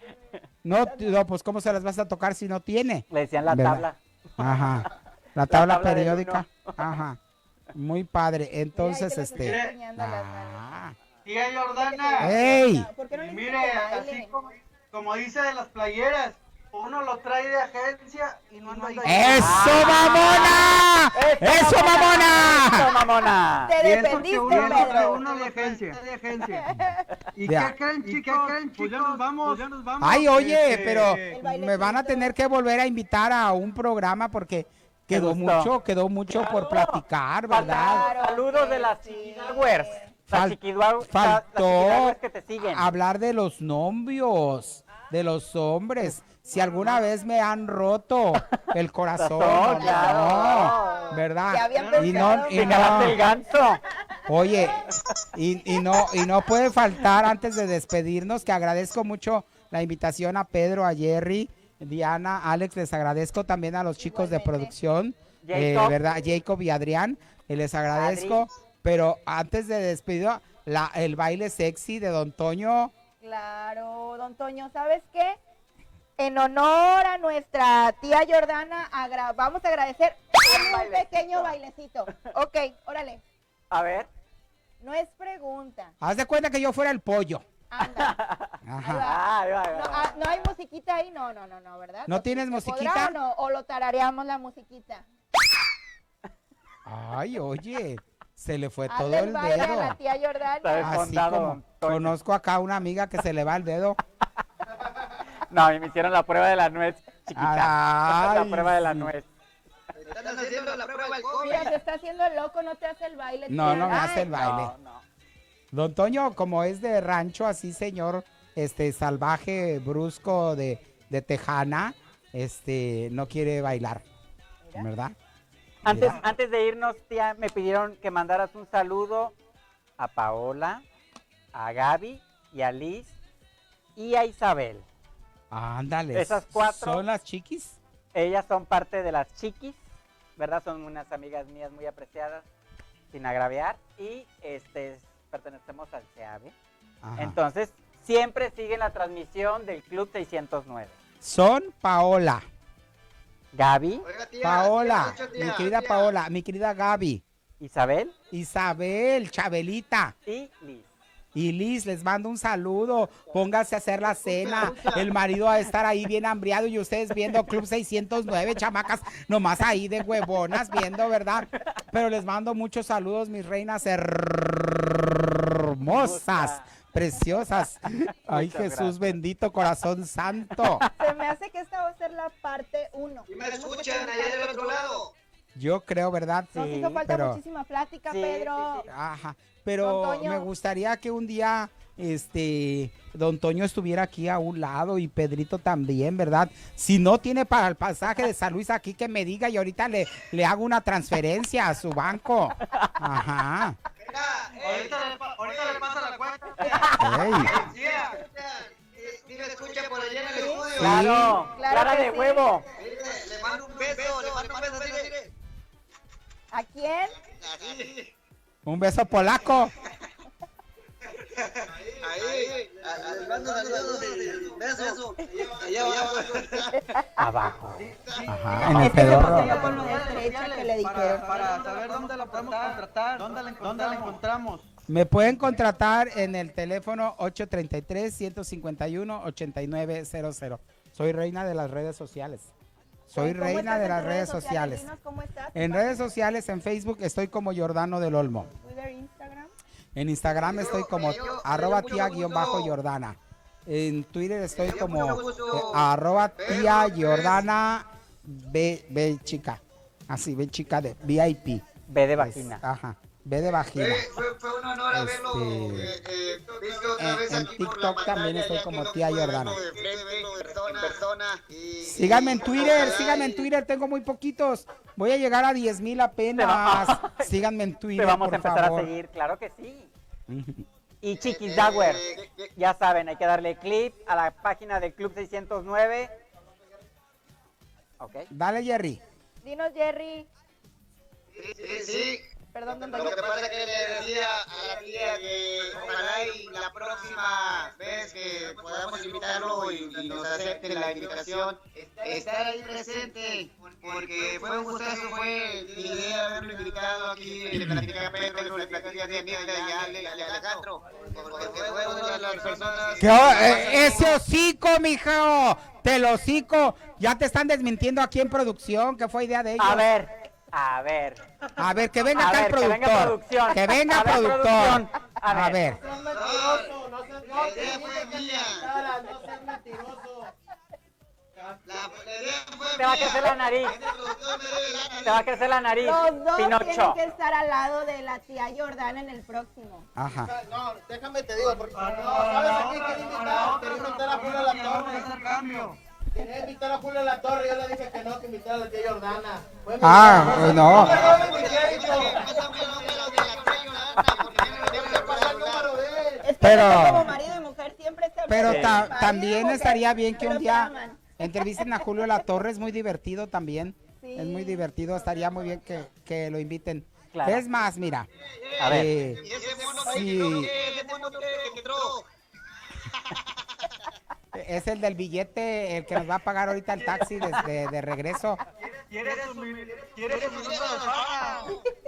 no, no, pues ¿cómo se las vas a tocar si no tiene? Le decían la ¿Verdad? tabla. Ajá. La tabla, periódica. Ajá. Muy padre. Entonces, este. estoy enseñando las manos. Ah. Tía Jordana. ¡Ey! ¿Por qué no mire, así como, como dice de las playeras, uno lo trae de agencia y no anda ahí. ¡Eso, mamona! ¡Eso, mamona! ¡Eso, mamona! Te defendiste, uno lo trae Pedro. uno de agencia. De agencia. ¿Y Ya. qué creen, chicos? Pues ya nos vamos. ya nos vamos. Ay, oye, Este, pero bailecito. me van a tener que volver a invitar a un programa porque quedó mucho, quedó mucho por platicar, ¿verdad? Claro Saludos de las Fal- chiquidowers faltó que te siguen. hablar de los novios, de los hombres. Si alguna vez me han roto el corazón, no, claro. no, ¿verdad? Y no, y el no, ganso. oye, y, y no, y no puede faltar antes de despedirnos que agradezco mucho la invitación a Pedro, a Jerry, Diana, Alex, les agradezco también a los chicos de producción, eh, Jacob. ¿verdad? Jacob y Adrián, eh, les agradezco, pero antes de despedir, la, el baile sexy de Don Toño, Claro, don Toño, ¿sabes qué? En honor a nuestra tía Jordana, agra- vamos a agradecer un bailecito. pequeño bailecito. Ok, órale. A ver. No es pregunta. haz de cuenta que yo fuera el pollo. Anda. Ajá. Ay, ay, ay, No, ah, no hay musiquita ahí, no, no, no, no, ¿verdad? ¿No tienes ¿Se musiquita? o no? ¿O lo tarareamos la musiquita? Ay, oye, se le fue todo el el baile a la dedo. tía. Jordana. Así como conozco acá una amiga que se le va el dedo. No, a mí me hicieron la prueba de la nuez, chiquita. la Ay, prueba de la nuez. Están haciendo la prueba del COVID. Mira, se está haciendo el loco, no te hace el baile. No, tía. no me hace el baile. No, no. Don Toño, como es de rancho, así señor, este salvaje, brusco de, de Tejana, este, no quiere bailar, Mira. ¿verdad? Antes, Mira. antes de irnos, tía, me pidieron que mandaras un saludo a Paola, a Gaby y a Liz y a Isabel. Ándale. Esas cuatro. ¿Son las chiquis? Ellas son parte de las chiquis, ¿verdad? Son unas amigas mías muy apreciadas, sin agraviar, y este pertenecemos al CEAVE. Ajá. Entonces, siempre siguen la transmisión del Club 609. Son Paola. Gaby, Oiga, tía, Paola, tía, mi querida tía. Paola, mi querida Gaby, Isabel Isabel, Chabelita. y Liz. Y Liz, les mando un saludo. Pónganse a hacer la cena. El marido va a estar ahí bien hambriado y ustedes viendo Club 609, chamacas, nomás ahí de huevonas viendo, ¿verdad? Pero les mando muchos saludos, mis reinas hermosas, preciosas. Ay, Muchas Jesús gracias. bendito, corazón santo. Se me hace que esta va a ser la parte 1. ¿Y me escuchan allá del otro lado? Yo creo, ¿verdad? Nos Sí, hizo falta pero- muchísima plática, Sí, Pedro. sí, sí. Ajá, pero me gustaría que un día este Don Toño estuviera aquí a un lado y Pedrito también, ¿verdad? Si no tiene para el pasaje de San Luis aquí que me diga y ahorita le, le hago una transferencia a su banco. Ajá. Venga, ey, Ahorita le, pa- ahorita le pasa la cuenta. Ey. tía, ¿sí me escucha por allá en el estudio? Claro, Claro clara de sí. huevo. Le mando un beso, le mando un beso. ¿A quién? Así, Un beso polaco. ahí, beso. Allá abajo. Abajo. Ajá, en el Es que se pedorro. Para, para saber dónde la podemos contratar, dónde la, dónde la encontramos. Me pueden contratar en el teléfono 833-151-8900. Soy reina de las redes sociales. Soy ¿Cómo reina de las redes sociales. Dinos cómo estás. En redes sociales, en Facebook, estoy como Jordano del Olmo. Twitter, Instagram. En Instagram estoy como arroba tía guion bajo Jordana. En Twitter estoy como eh, arroba tía Jordana B, B chica. Así, B chica de VIP. B de vagina. ajá, B de vagina. Fue, fue, fue un honor haberlo Este, eh, eh, visto otra en- vez en aquí por TikTok la también pantalla, estoy como tía Jordana. en Síganme en Twitter, síganme en Twitter, tengo muy poquitos. Voy a llegar a 10 mil apenas. Síganme en Twitter, Te vamos por a empezar favor. a seguir, claro que sí. Y Chiquis Dagger, ya saben, hay que darle clip a la página del Club 609. Ok. Dale, Jerry. Dinos, Jerry. Sí, sí, sí. Perdón, Lo que pasa es que le decía a la tía que ojalá y la próxima vez que podamos invitarlo y, y nos acepten la invitación, estar ahí presente, porque fue un gustazo, fue mi idea haberlo invitado aquí, le platicé a Pedro, le platicé a Alejandro, porque fue una de las personas... ¿Qué o- eh, ese hocico, mijo. Te lo hocico. Ya te están desmintiendo aquí en producción, que fue idea de ellos. A ver, a ver. A ver, que venga A acá el ver, que venga productor. producción. Que venga A ver, productor. A A ver. la idea fue Te va a crecer la nariz. Te va a crecer la nariz, Los dos tienen Pinocho. que estar al lado de la tía Jordana en el próximo. Ajá. No, déjame te digo, porque no, ¿sabes a quién quería invitar? Quería invitar a Julio La Torre. Quería invitar a Julio La Torre, yo le dije que no, que invitara a la tía Jordana. Fue Ah, idea. no. Es que Pero- nosotros como marido y mujer siempre se Pero ta- Marido y también mujer, estaría bien que pero un se día aman. entrevisten a Julio La Torre, es muy divertido también. Sí. Es muy divertido, estaría muy bien que, que lo inviten. Claro. Es más, mira. A ver. eh, Y es el del billete, el que nos va a pagar ahorita el taxi desde de regreso. ¿Quieres su, mi- ¿quieres su minuto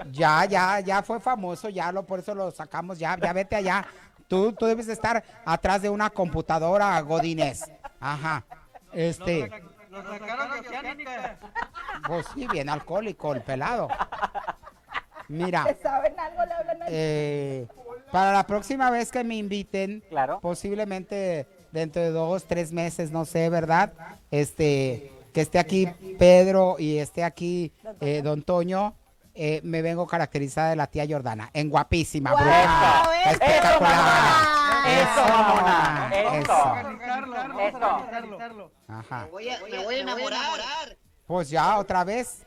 de? Ya, ya, ya fue famoso, ya lo, por eso lo sacamos, ya, ya vete allá. Tú, tú debes de estar atrás de una computadora, Godínez. Ajá. Este, Lo sacaron de pues sí, bien alcohólico, el pelado. Mira, ¿Se saben algo? ¿Le hablan a- eh, para la próxima vez que me inviten, Claro. posiblemente dentro de dos, tres meses, no sé, ¿verdad? Este, que esté aquí Pedro y esté aquí eh, Don Toño, eh, me vengo caracterizada de la tía Jordana, en guapísima, ¡Guau! bruja, ¡Eso, espectacular. Eso, mamona, eso. eso. Eso. organizarlo. Ajá. Me voy a, me voy a enamorar. Pues ya otra vez,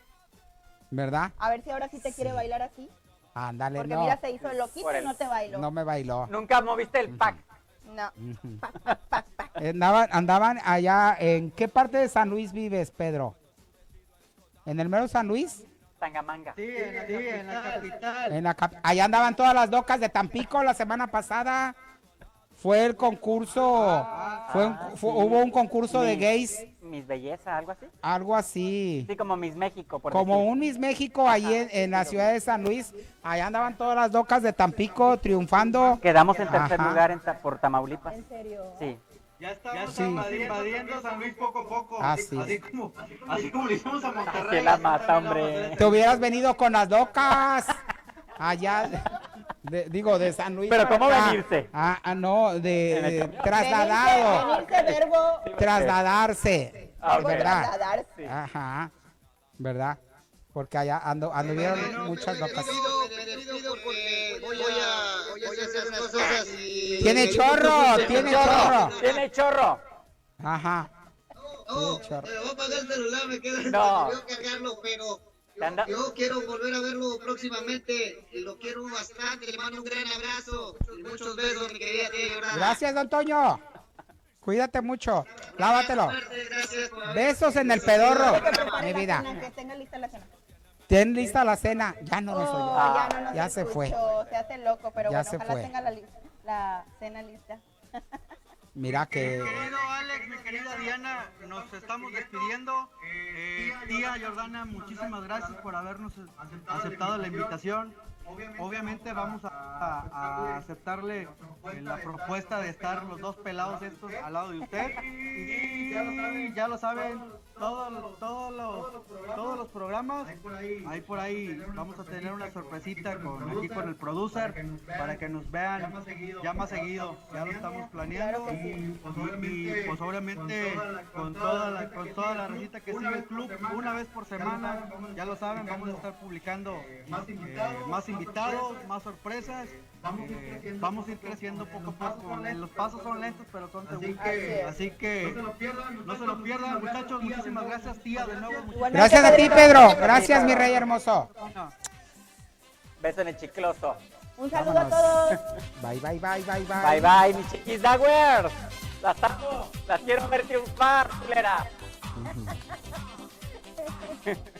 ¿verdad? A ver si ahora sí te quiere bailar así. Ándale, Porque no, mira, se hizo el loquito y no te bailó. no me bailó. Nunca moviste el pack. No. Ujú. Pa, pa, pa, pa. Andaban, andaban allá, ¿en qué parte de San Luis vives, Pedro? ¿En el mero San Luis? Tangamanga. Sí, en la, sí, en la capital. En la cap- allá andaban todas las locas de Tampico la semana pasada. Fue el concurso, fue un- fue- hubo un concurso de gays, Mis bellezas, algo así. algo así. Sí, como Miss México, por Como decir. un Miss México ahí en, en la ciudad de San Luis. Allá andaban todas las locas de Tampico triunfando. Quedamos en tercer Ajá. lugar en por Tamaulipas. En serio. Sí. Ya estamos Sí. invadiendo San Luis poco a poco. Así Así como, así como le hicimos a Monterrey. Se la mata, hombre. Te hubieras venido con las locas. Allá, de- digo, de San Luis. Pero ¿cómo acá. venirse? Ah, ah, no, de, trasladado. Venirse, venirse, verbo. Trasladarse. Ah, ok. ¿Verdad? Trasladarse. Ajá. ¿Verdad? Porque allá ando, anduvieron Bueno, muchas me locas. despido, me despido porque voy a, voy a hacer unas cosas y... Tiene chorro, tiene chorro. Tiene chorro. No, Ajá. Tiene chorro. va a pagar el celular, me queda No. yo cargarlo, pero Yo quiero volver a verlo próximamente y lo quiero bastante, le mando un gran abrazo y muchos besos, mi querida tía. Gracias, don Toño. Cuídate mucho. Lávatelo. Besos en el pedorro, mi vida. Ten lista la cena. Ya no nos Oh, oyó. ya no nos Ya se fue. Se hace loco, pero Ya bueno, se ojalá fue. tenga la, la cena lista. Mira que. Querido Alex, mi querida Diana, nos estamos despidiendo. Eh, tía Jordana, muchísimas gracias por habernos aceptado la invitación. Obviamente vamos a, a- a aceptarle eh, la propuesta de estar los dos pelados estos al lado de usted. Y ya lo saben, todos, todos, los, todos los programas, ahí por ahí. Vamos a tener una sorpresita con, aquí con el producer para que nos vean. ya más seguido. Ya lo estamos planeando. Y, y, pues obviamente con toda la, con toda la recita que sigue el club, una vez por semana, ya lo saben, vamos a estar publicando eh, más invitados, más sorpresas. Eh, vamos a ir creciendo poco a poco. Los pasos son lentos, pero son seguros. Así que no se lo pierdan, muchachos. Muchísimas gracias, tía, de nuevo. Gracias a ti. Pedro. Gracias, mi rey hermoso. Beso en el chicloso. Un saludo a Vámonos. todos. Bye, bye, bye, bye, bye. Bye bye, mis chiquis Dagwers. Las amo. Las quiero ver triunfar, culera.